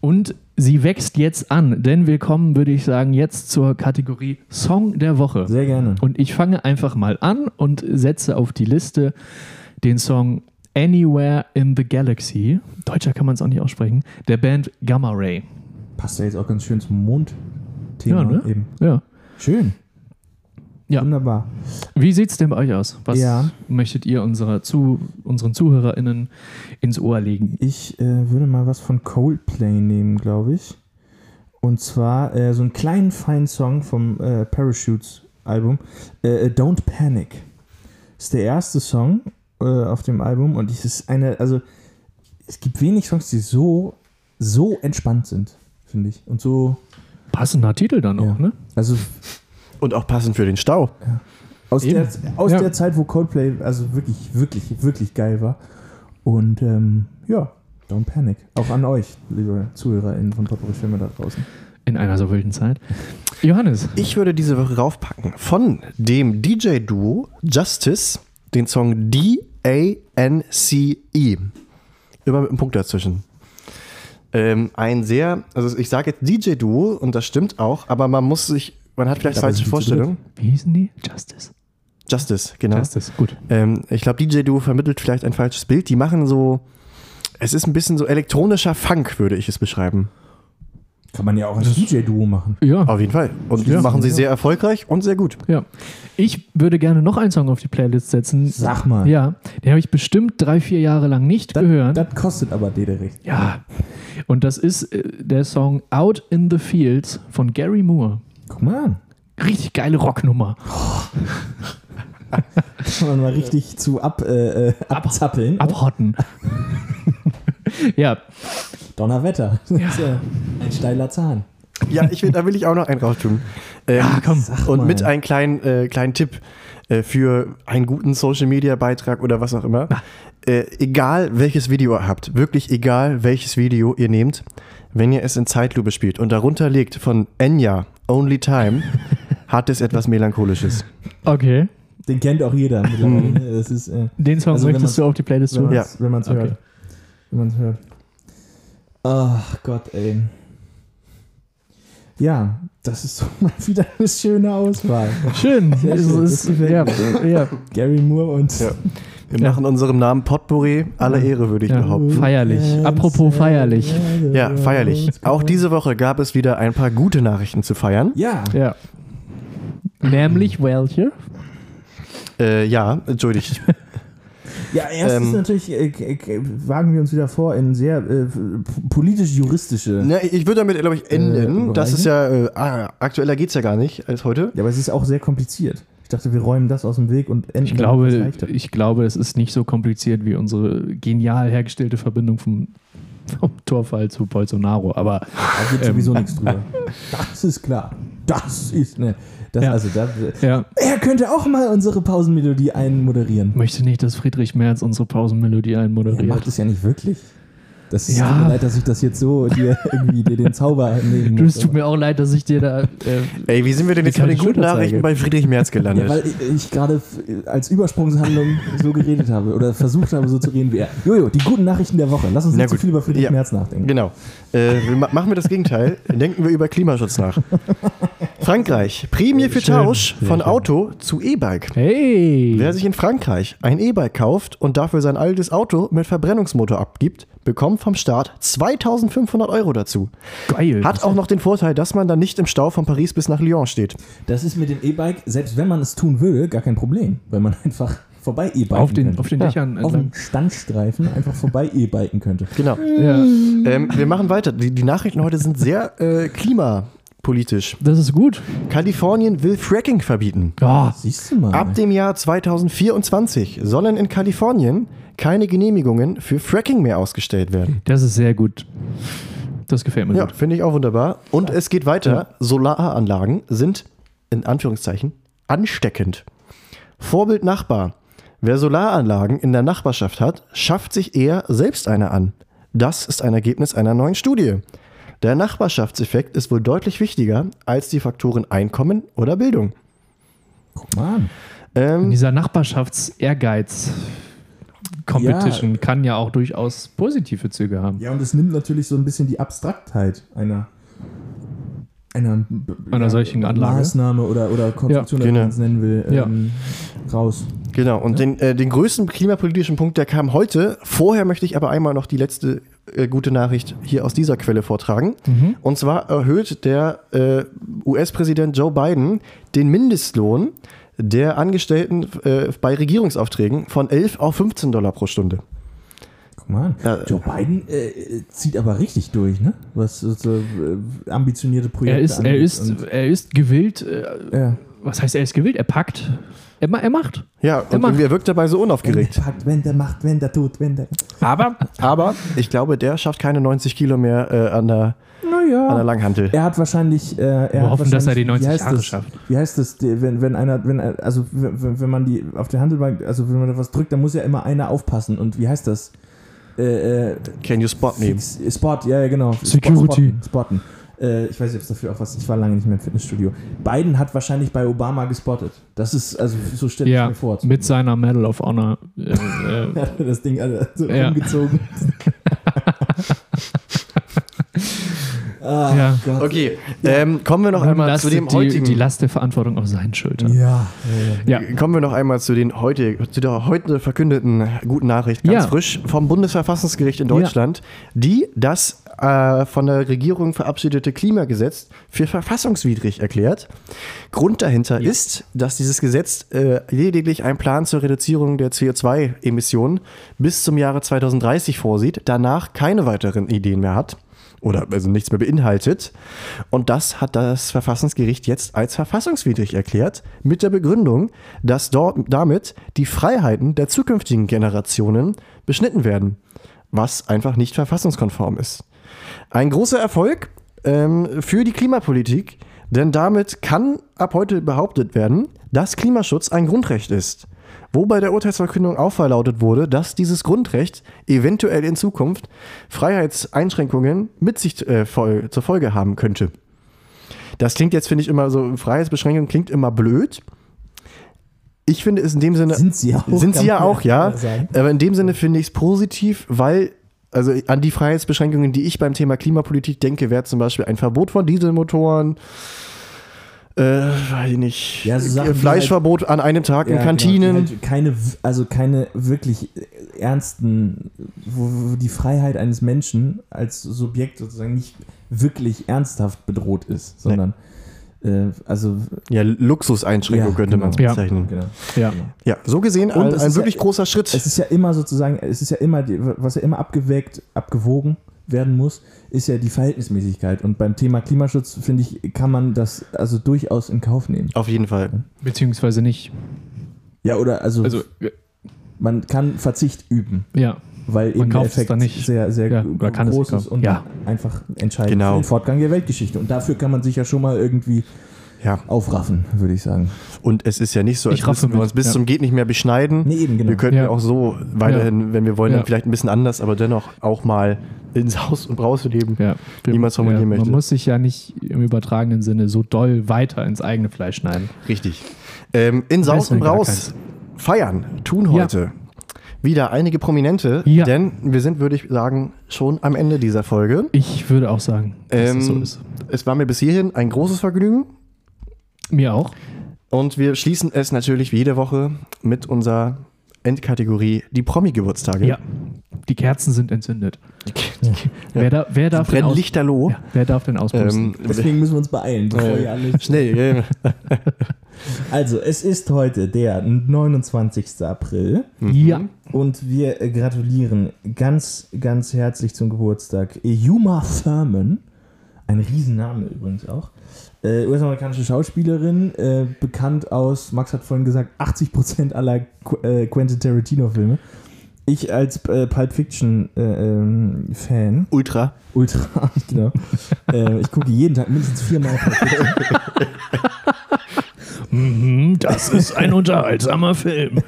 Und sie wächst jetzt an, denn wir kommen, würde ich sagen, jetzt zur Kategorie Song der Woche. Sehr gerne. Und ich fange einfach mal an und setze auf die Liste den Song Anywhere in the Galaxy, deutscher kann man es auch nicht aussprechen, der Band Gamma Ray. Passt ja jetzt auch ganz schön zum Mondthema Ja, ne? eben. Ja. Schön. Ja. Wunderbar. Wie sieht es denn bei euch aus? Was Ja. möchtet ihr unserer zu, unseren ZuhörerInnen ins Ohr legen? Ich äh, würde mal was von Coldplay nehmen, glaube ich. Und zwar äh, so einen kleinen feinen Song vom äh, Parachutes Album. Äh, Don't Panic. Ist der erste Song äh, auf dem Album und es ist eine, also es gibt wenig Songs, die so, so entspannt sind, finde ich. Und so, Passender Titel dann auch, Ja. ne? also Und auch passend für den Stau. Aus, Eben. der, aus Ja. der Zeit, wo Coldplay also wirklich, wirklich, wirklich geil war. Und ähm, ja, don't panic. Auch an euch, liebe ZuhörerInnen von Filme da draußen. In einer so wilden Zeit. Johannes. Ich würde diese Woche raufpacken von dem DJ-Duo Justice den Song D-A-N-C-E. Immer mit einem Punkt dazwischen. Ähm, ein sehr, also ich sage jetzt DJ-Duo und das stimmt auch, aber man muss sich, man hat vielleicht falsche Vorstellungen. Wie hießen die? Justice. Justice, genau. Justice, gut. Ähm, ich glaube, DJ-Duo vermittelt vielleicht ein falsches Bild. Die machen so, es ist ein bisschen so elektronischer Funk, würde ich es beschreiben. Kann man ja auch als DJ-Duo machen. Ja, Auf jeden Fall. Und Ja. machen sie sehr erfolgreich und sehr gut. ja. Ich würde gerne noch einen Song auf die Playlist setzen. Sag mal. Ja, den habe ich bestimmt drei, vier Jahre lang nicht Das, gehört. das kostet aber Dederich. ja. Und das ist äh, der Song Out in the Fields von Gary Moore. Guck mal an. Richtig geile Rocknummer. Kann man mal richtig zu ab, äh, äh, abzappeln. Abhotten. ja, Donnerwetter. Das ist ja ein steiler Zahn. Ja, ich will, da will ich auch noch einen raus tun. Ähm, komm. und mit einem kleinen, äh, kleinen Tipp äh, für einen guten Social Media Beitrag oder was auch immer. Äh, egal welches Video ihr habt, wirklich egal welches Video ihr nehmt, wenn ihr es in Zeitlupe spielt und darunter legt von Enya Only Time, hat es etwas Melancholisches. okay. Den kennt auch jeder mittlerweile. ne? Das ist, äh, Den Song Also möchtest du auf die Playlist wenn tun? Ja. man es wenn man's Okay. hört. Wenn man es hört. Ach Gott, ey. Ja, das ist doch mal wieder eine schöne Auswahl. Schön. Sehr Es schön, ist, ja, ja, Gary Moore und Ja. Wir Ja. machen unserem Namen Potpourri alle Ehre, würde ich ja. behaupten. Feierlich. Apropos feierlich. Ja, feierlich. Auch diese Woche gab es wieder ein paar gute Nachrichten zu feiern. Ja, Ja. Nämlich welche? Äh, ja, entschuldigt. ja erstens Ähm. natürlich äh, k- wagen wir uns wieder vor in sehr äh, politisch-juristische. Na, ich würde damit, glaube ich, enden. Äh, das ist ja, äh, ah, aktueller geht es ja gar nicht als heute. Ja, aber es ist auch sehr kompliziert. Ich dachte, wir räumen das aus dem Weg und enden Ich glaube, ich glaube, es ist nicht so kompliziert wie unsere genial hergestellte Verbindung vom, vom Torfall zu Bolsonaro. Aber Da geht ähm, sowieso nichts drüber. Das ist klar. Das ist ne. Das, Ja. also, das, ja, er könnte auch mal unsere Pausenmelodie einmoderieren. möchte nicht, dass Friedrich Merz unsere Pausenmelodie Er einmoderiert. macht es ja nicht wirklich. Das ist, Ja. tut mir leid, dass ich das jetzt so dir irgendwie dir den Zauber nehmen Du, muss. es tut mir auch leid, dass ich dir da. Äh, Ey, wie sind wir denn jetzt bei den guten. Nachrichten bei Friedrich Merz gelandet? ja, weil ich, ich gerade als Übersprungshandlung so geredet habe oder versucht habe, so zu reden wie er. Jojo, die guten Nachrichten der Woche. Lass uns Na nicht zu viel über Friedrich Ja. Merz nachdenken. Genau. Äh, wir ma- machen wir das Gegenteil. Denken wir über Klimaschutz nach. Frankreich. Prämie für Schön. Tausch von Auto zu E-Bike. hey! Wer sich in Frankreich ein E-Bike kauft und dafür sein altes Auto mit Verbrennungsmotor abgibt, bekommt vom Staat 2500 Euro dazu. geil. Hat auch noch den Vorteil, dass man dann nicht im Stau von Paris bis nach Lyon steht. Das ist mit dem E-Bike, selbst wenn man es tun will, gar kein Problem, weil man einfach vorbei E-biken auf den, könnte. auf den Dächern auf entlang. dem Standstreifen einfach vorbei E-biken könnte. Genau. Ja, Ähm, wir machen weiter. Die, die Nachrichten heute sind sehr äh, klimapolitisch. das ist gut. Kalifornien will Fracking verbieten. Ja, Siehst du mal. Ab dem Jahr 2024 sollen in Kalifornien keine Genehmigungen für Fracking mehr ausgestellt werden. das ist sehr gut. Das gefällt mir Ja, finde ich auch wunderbar. Und es geht weiter. Solaranlagen sind in Anführungszeichen ansteckend. Vorbild Nachbar. Wer Solaranlagen in der Nachbarschaft hat, schafft sich eher selbst eine an. Das ist ein Ergebnis einer neuen Studie. Der Nachbarschaftseffekt ist wohl deutlich wichtiger als die Faktoren Einkommen oder Bildung. Guck mal an. Ähm, Dieser Nachbarschafts-Ehrgeiz. Competition Ja. kann ja auch durchaus positive Züge haben. Ja, und es nimmt natürlich so ein bisschen die Abstraktheit einer einer, Einer solchen Anlage. Maßnahme oder, oder Konstruktion, Ja, wie man genau. es nennen will, Ja. ähm, raus. Genau, und den, äh, den größten klimapolitischen Punkt, der kam heute. Vorher möchte ich aber einmal noch die letzte äh, gute Nachricht hier aus dieser Quelle vortragen. Und zwar erhöht der äh, US-Präsident Joe Biden den Mindestlohn der Angestellten äh, bei Regierungsaufträgen von 11 auf 15 Dollar pro Stunde. Guck mal an. Ja, Joe Biden äh, zieht aber richtig durch, ne? Was so, äh, ambitionierte Projekte Er ist, er angeht. ist, Und, er ist gewillt. Äh, ja. was heißt, er ist gewillt? Er packt. Er, er macht. Ja, und Immer. irgendwie er wirkt dabei so Wenn unaufgeregt. der packt, wenn der macht, wenn der tut, wenn der. Aber, aber ich glaube, der schafft keine 90 Kilo mehr äh, an, der, an der Naja. Langhantel. Er hat wahrscheinlich. Äh, er Wir hat hoffen, dass er die wahrscheinlich- 90 wie heißt Jahre das? schafft. Wie heißt das, wenn, wenn einer, wenn, er- also wenn, wenn man die auf der Handelbank, also wenn man da was drückt, dann muss ja immer einer aufpassen. Und wie heißt das? Äh, äh, Can you spot me? Fix, Spot, ja, ja, genau. Security. Spotten. spotten. Äh, ich weiß nicht, ob es dafür auch was. Ich war lange nicht mehr im Fitnessstudio. Biden hat wahrscheinlich bei Obama gespottet. Das ist, also so stelle ich Ja, mir vor. mit seiner Medal of Honor. Äh, äh, Er hat das Ding alle so Ja. umgezogen. ah, Ja. Gott. Okay, ähm, kommen wir noch nun einmal zu dem die, heutigen. die Last der Verantwortung auf seinen Schultern. Ja, ja, Ja. Kommen wir noch einmal zu, den heute, zu der heute verkündeten guten Nachricht, ganz Ja. frisch vom Bundesverfassungsgericht in Deutschland, die das äh, von der Regierung verabschiedete Klimagesetz für verfassungswidrig erklärt. Grund dahinter ist, dass dieses Gesetz äh, lediglich einen Plan zur Reduzierung der CO2-Emissionen bis zum Jahre 2030 vorsieht, danach keine weiteren Ideen mehr hat oder also nichts mehr beinhaltet. Und das hat das Verfassungsgericht jetzt als verfassungswidrig erklärt, mit der Begründung, dass dort damit die Freiheiten der zukünftigen Generationen beschnitten werden, was einfach nicht verfassungskonform ist. Ein großer Erfolg ähm, für die Klimapolitik, denn damit kann ab heute behauptet werden, dass Klimaschutz ein Grundrecht ist. Wo bei der Urteilsverkündung auch verlautet wurde, dass dieses Grundrecht eventuell in Zukunft Freiheitseinschränkungen mit sich äh, voll, zur Folge haben könnte. Das klingt jetzt, finde ich, immer so, Freiheitsbeschränkung klingt immer blöd. Ich finde es in dem Sinne. Sind sie auch, Sind sie ja auch, ja. Aber in dem Sinne finde ich es positiv, weil, also an die Freiheitsbeschränkungen, die ich beim Thema Klimapolitik denke, wäre zum Beispiel ein Verbot von Dieselmotoren, äh, weiß ich nicht, Ja, so Fleischverbot an einem Tag in Ja, Kantinen. Genau, halt keine, also keine wirklich ernsten, wo, wo die Freiheit eines Menschen als Subjekt sozusagen nicht wirklich ernsthaft bedroht ist, sondern äh, also Ja, Luxuseinschränkung Ja, könnte man es genau. Ja. bezeichnen. genau. Ja. Ja, so gesehen Und ein, ein wirklich ja- großer Schritt. Es ist ja immer sozusagen, es ist ja immer, was ja immer abgewägt, abgewogen werden muss, ist ja die Verhältnismäßigkeit. Und beim Thema Klimaschutz, finde ich, kann man das also durchaus in Kauf nehmen. Auf jeden Fall. Beziehungsweise nicht. Ja, oder also, Also, äh, man kann Verzicht üben, ja. weil Man eben der kauft es Effekt dann nicht. sehr, sehr Ja, groß ist und Ja. einfach entscheidend Genau. für den Fortgang der Weltgeschichte. Und dafür kann man sich ja schon mal irgendwie Ja. aufraffen, würde ich sagen. Und es ist ja nicht so, als Ich raffe müssten wir uns bis ja. zum Geht nicht mehr beschneiden. Nee, eben, genau. Wir könnten ja. Auch so weiterhin, wenn wir wollen, Ja. dann vielleicht ein bisschen anders, aber dennoch auch mal ins Haus und Braus leben. Ja, es formulieren ja, möchte. Man muss sich ja nicht im übertragenen Sinne so doll weiter ins eigene Fleisch schneiden. Richtig. Ähm, in Saus und Braus feiern tun Ja. heute wieder einige Prominente, Ja. denn wir sind, würde ich sagen, schon am Ende dieser Folge. Ich würde auch sagen, dass Ähm, es so ist. Es war mir bis hierhin ein großes Vergnügen Mir auch. und wir schließen es natürlich wie jede Woche mit unserer Endkategorie die Promi-Geburtstage. Ja. Die Kerzen sind entzündet. Wer, da, wer, darf denn Brennen aus, Lichterloh. ja, wer darf denn auspusten? Ähm, Deswegen müssen wir uns beeilen, bevor äh, ihr alle. schnell, ja. Also, es ist heute der 29. April. ja. Und wir gratulieren ganz, ganz herzlich zum Geburtstag Yuma Thurman. Ein Riesenname übrigens auch. Äh, US-amerikanische Schauspielerin, äh, bekannt aus, Max hat vorhin gesagt, 80% aller Qu äh, Quentin Tarantino-Filme. Ich als äh, Pulp Fiction-Fan, Ultra. Ultra, genau. äh, ich gucke jeden Tag mindestens viermal Pulp Fiction. Mhm, das ist ein unterhaltsamer Film.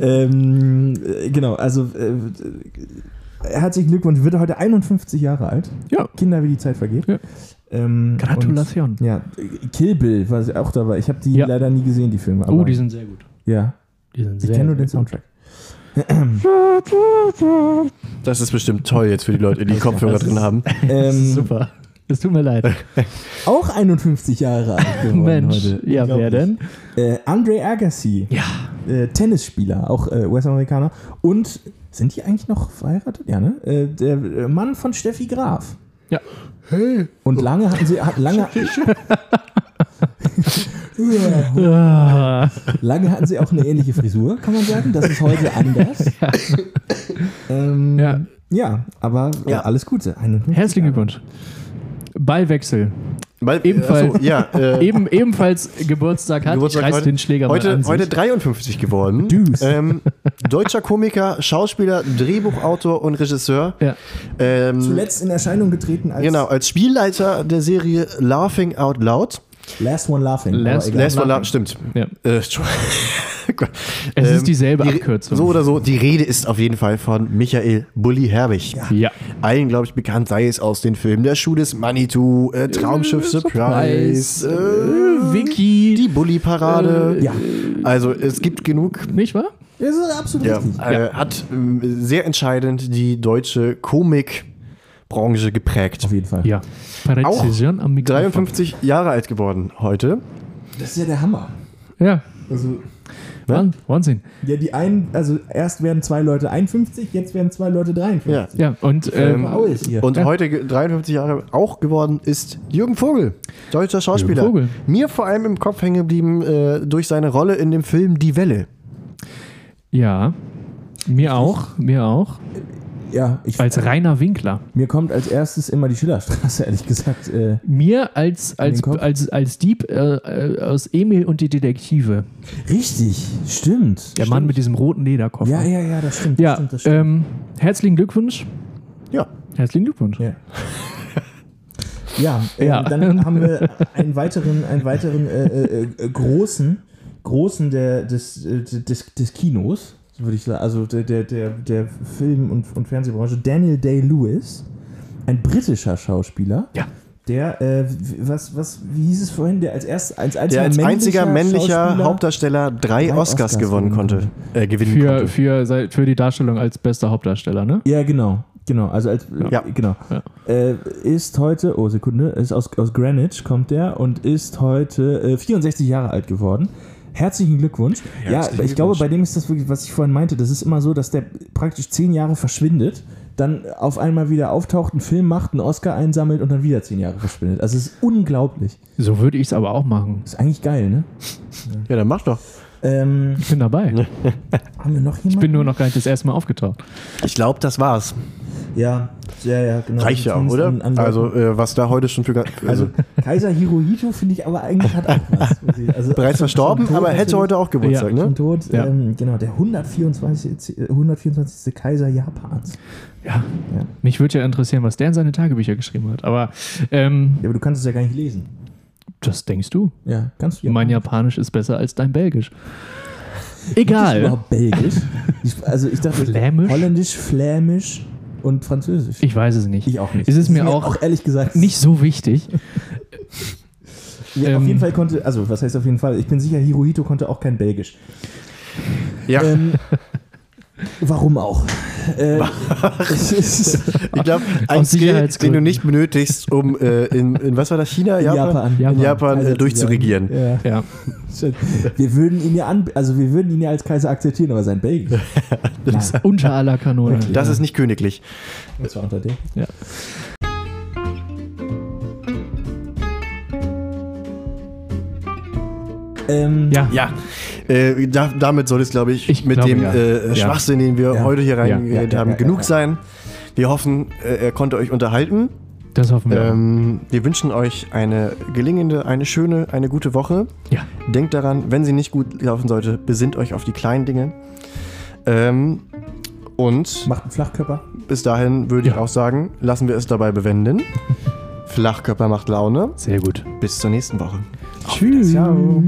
ähm, äh, genau, also äh, herzlichen Glückwunsch, wird heute 51 Jahre alt. Ja. Kinder, wie die Zeit vergeht. Ja. Ähm, Gratulation. und, Ja, Kill Bill war sie auch dabei. Ich habe die Ja. leider nie gesehen, die Filme. Oh, die sind sehr gut. Ja, Die sind ich sehr kenne nur den. Soundtrack. Das ist bestimmt toll jetzt für die Leute, die Kopfhörer drin haben. Ähm, Super. Es tut mir leid. Auch 51 Jahre alt geworden Mensch. heute. Ja, wer denn? Äh, Andre Agassi, Ja. äh, Tennisspieler, auch äh, US-Amerikaner. Und sind die eigentlich noch verheiratet? Ja, ne? Äh, der äh, Mann von Steffi Graf. Ja. Und lange hatten sie, lange, lange hatten sie auch eine ähnliche Frisur, kann man sagen. Das ist heute anders. Ähm, Ja. ja, aber Ja. alles Gute. 51 Herzlichen. Glückwunsch. Ballwechsel. Weil, Ebenfalls- Achso, ja, äh, Eben, ebenfalls Geburtstag hat. Geburtstag ich reiß heute, den Schläger mal heute, an sich. heute 53 geworden. Düs. Ähm, deutscher Komiker, Schauspieler, Drehbuchautor und Regisseur. Ja. Ähm, Zuletzt in Erscheinung getreten als Genau, als Spielleiter der Serie Laughing Out Loud. Last One Laughing. Last-. Last One Loud, stimmt. Ja. Äh. Es Ähm, ist dieselbe die- Abkürzung. So oder so, die Rede ist auf jeden Fall von Michael Bulli Herbig. ja. Allen, glaube ich, bekannt sei es aus den Filmen Der Schuh des Manitou, äh, Traumschiff Surprise, äh, Vicky. die Bulli-Parade. Ja. Also es gibt genug. Nicht wahr? Das ist absolut Ja, richtig. äh, hat ähm, sehr entscheidend die deutsche Komikbranche geprägt. Auf jeden Fall. Ja. Präzision am Mikrofon. 53 Jahre alt geworden heute. Das ist ja der Hammer. Ja. Also, Wahn- Wahnsinn. Ja, die einen, also erst werden zwei Leute 51, jetzt werden zwei Leute 53. Ja. Ja, und ähm, hier. Und Ja. heute ge- 53 Jahre auch geworden ist Jürgen Vogel, deutscher Schauspieler. Jürgen Vogel. Mir vor allem im Kopf hängen geblieben äh, durch seine Rolle in dem Film Die Welle. ja, mir auch, mir auch. Ja, ich, Als Rainer Winkler. mir kommt als erstes immer die Schillerstraße, ehrlich gesagt. Äh, Mir als, als, als, als Dieb äh, äh, aus Emil und die Detektive. richtig, stimmt. Der Mann mit diesem roten Lederkoffer. Ja, ja, ja, das stimmt. Das Ja, stimmt, das stimmt. ähm, herzlichen Glückwunsch. Ja. Herzlichen Glückwunsch. Ja. Ja, äh, Ja. dann haben wir einen weiteren, einen weiteren äh, äh, äh, großen, großen der, des, äh, des, des Kinos, würde ich sagen, also der, der, der, der Film- und, und Fernsehbranche, Daniel Day-Lewis, ein britischer Schauspieler. Ja. Der, äh, was, was, wie hieß es vorhin, der als erst als einziger, Der als einziger männlicher Hauptdarsteller drei, drei Oscars, Oscars gewonnen gewinnen konnte. Äh, gewinnen Für, konnte. für, für die Darstellung als bester Hauptdarsteller, ne? Ja, genau. Genau, also als Ja. äh, genau. Ja. Äh, ist heute, oh Sekunde, ist aus, aus Greenwich kommt der und ist heute äh, 64 Jahre alt geworden. Herzlichen Glückwunsch. ja, Herzlichen ich glaube, Glückwunsch. bei dem ist das wirklich, was ich vorhin meinte, das ist immer so, dass der praktisch zehn Jahre verschwindet, dann auf einmal wieder auftaucht, einen Film macht, einen Oscar einsammelt und dann wieder zehn Jahre verschwindet. Also es ist unglaublich. So würde ich es aber auch machen. Ist eigentlich geil, ne? Ja, dann mach doch. Ähm, Ich bin dabei. haben wir noch jemanden? Ich bin nur noch gar nicht das erste Mal aufgetaucht. Ich glaube, das war's. Ja, ja, ja, genau. Reicht ja oder? also, äh, was da heute schon für. ga- Also Kaiser Hirohito finde ich aber eigentlich hat auch was. Also, bereits verstorben, tot aber hätte heute auch Geburtstag, Schon ne? tot. Ja. Ähm, genau, der 124. äh, 124. Kaiser Japans. Ja. Mich würde ja interessieren, was der in seine Tagebücher geschrieben hat. Aber ähm, Ja, aber du kannst es ja gar nicht lesen. Das denkst du. Ja, kannst du ja. Mein Japanisch ist besser als dein Belgisch. Ist Egal. überhaupt Belgisch? Ich, also ich dachte Flämisch? Holländisch, Flämisch und Französisch. Ich weiß es nicht. Ich auch nicht. Ist es Das mir auch auch ehrlich gesagt nicht so wichtig. Ja, auf ähm, jeden Fall konnte, also was heißt auf jeden Fall? Ich bin sicher, Hirohito konnte auch kein Belgisch. Ja, Ähm, warum auch? Äh, ich glaube, ein Skill, den du nicht benötigst, um äh, in, in, was war das, China? Japan? Japan. In Japan Kaiser äh, zu durchzuregieren. Ja. Ja. Wir würden ihn ja an, also wir würden ihn ja als Kaiser akzeptieren, aber sein Belgisch. Nein, Unter aller Kanone. Das ist nicht königlich. das war unter dem. Ja. Ähm, Ja. Ja, äh, da, damit soll es, glaube ich, Ich mit glaube, dem ja. äh, Ja. Schwachsinn, den wir Ja. heute hier ja, ja, haben, ja, genug ja. sein. Wir hoffen, äh, er konnte euch unterhalten. Das hoffen wir. Ähm, wir wünschen euch eine gelingende, eine schöne, eine gute Woche. Ja. Denkt daran, wenn sie nicht gut laufen sollte, besinnt euch auf die kleinen Dinge. Ähm, und Macht einen Flachkörper. bis dahin würde ich Ja. auch sagen, lassen wir es dabei bewenden. Flachkörper macht Laune. Sehr gut. Bis zur nächsten Woche. Tschüss. Ciao.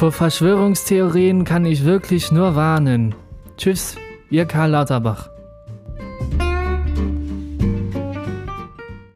Vor Verschwörungstheorien kann ich wirklich nur warnen. Tschüss, ihr Karl Lauterbach.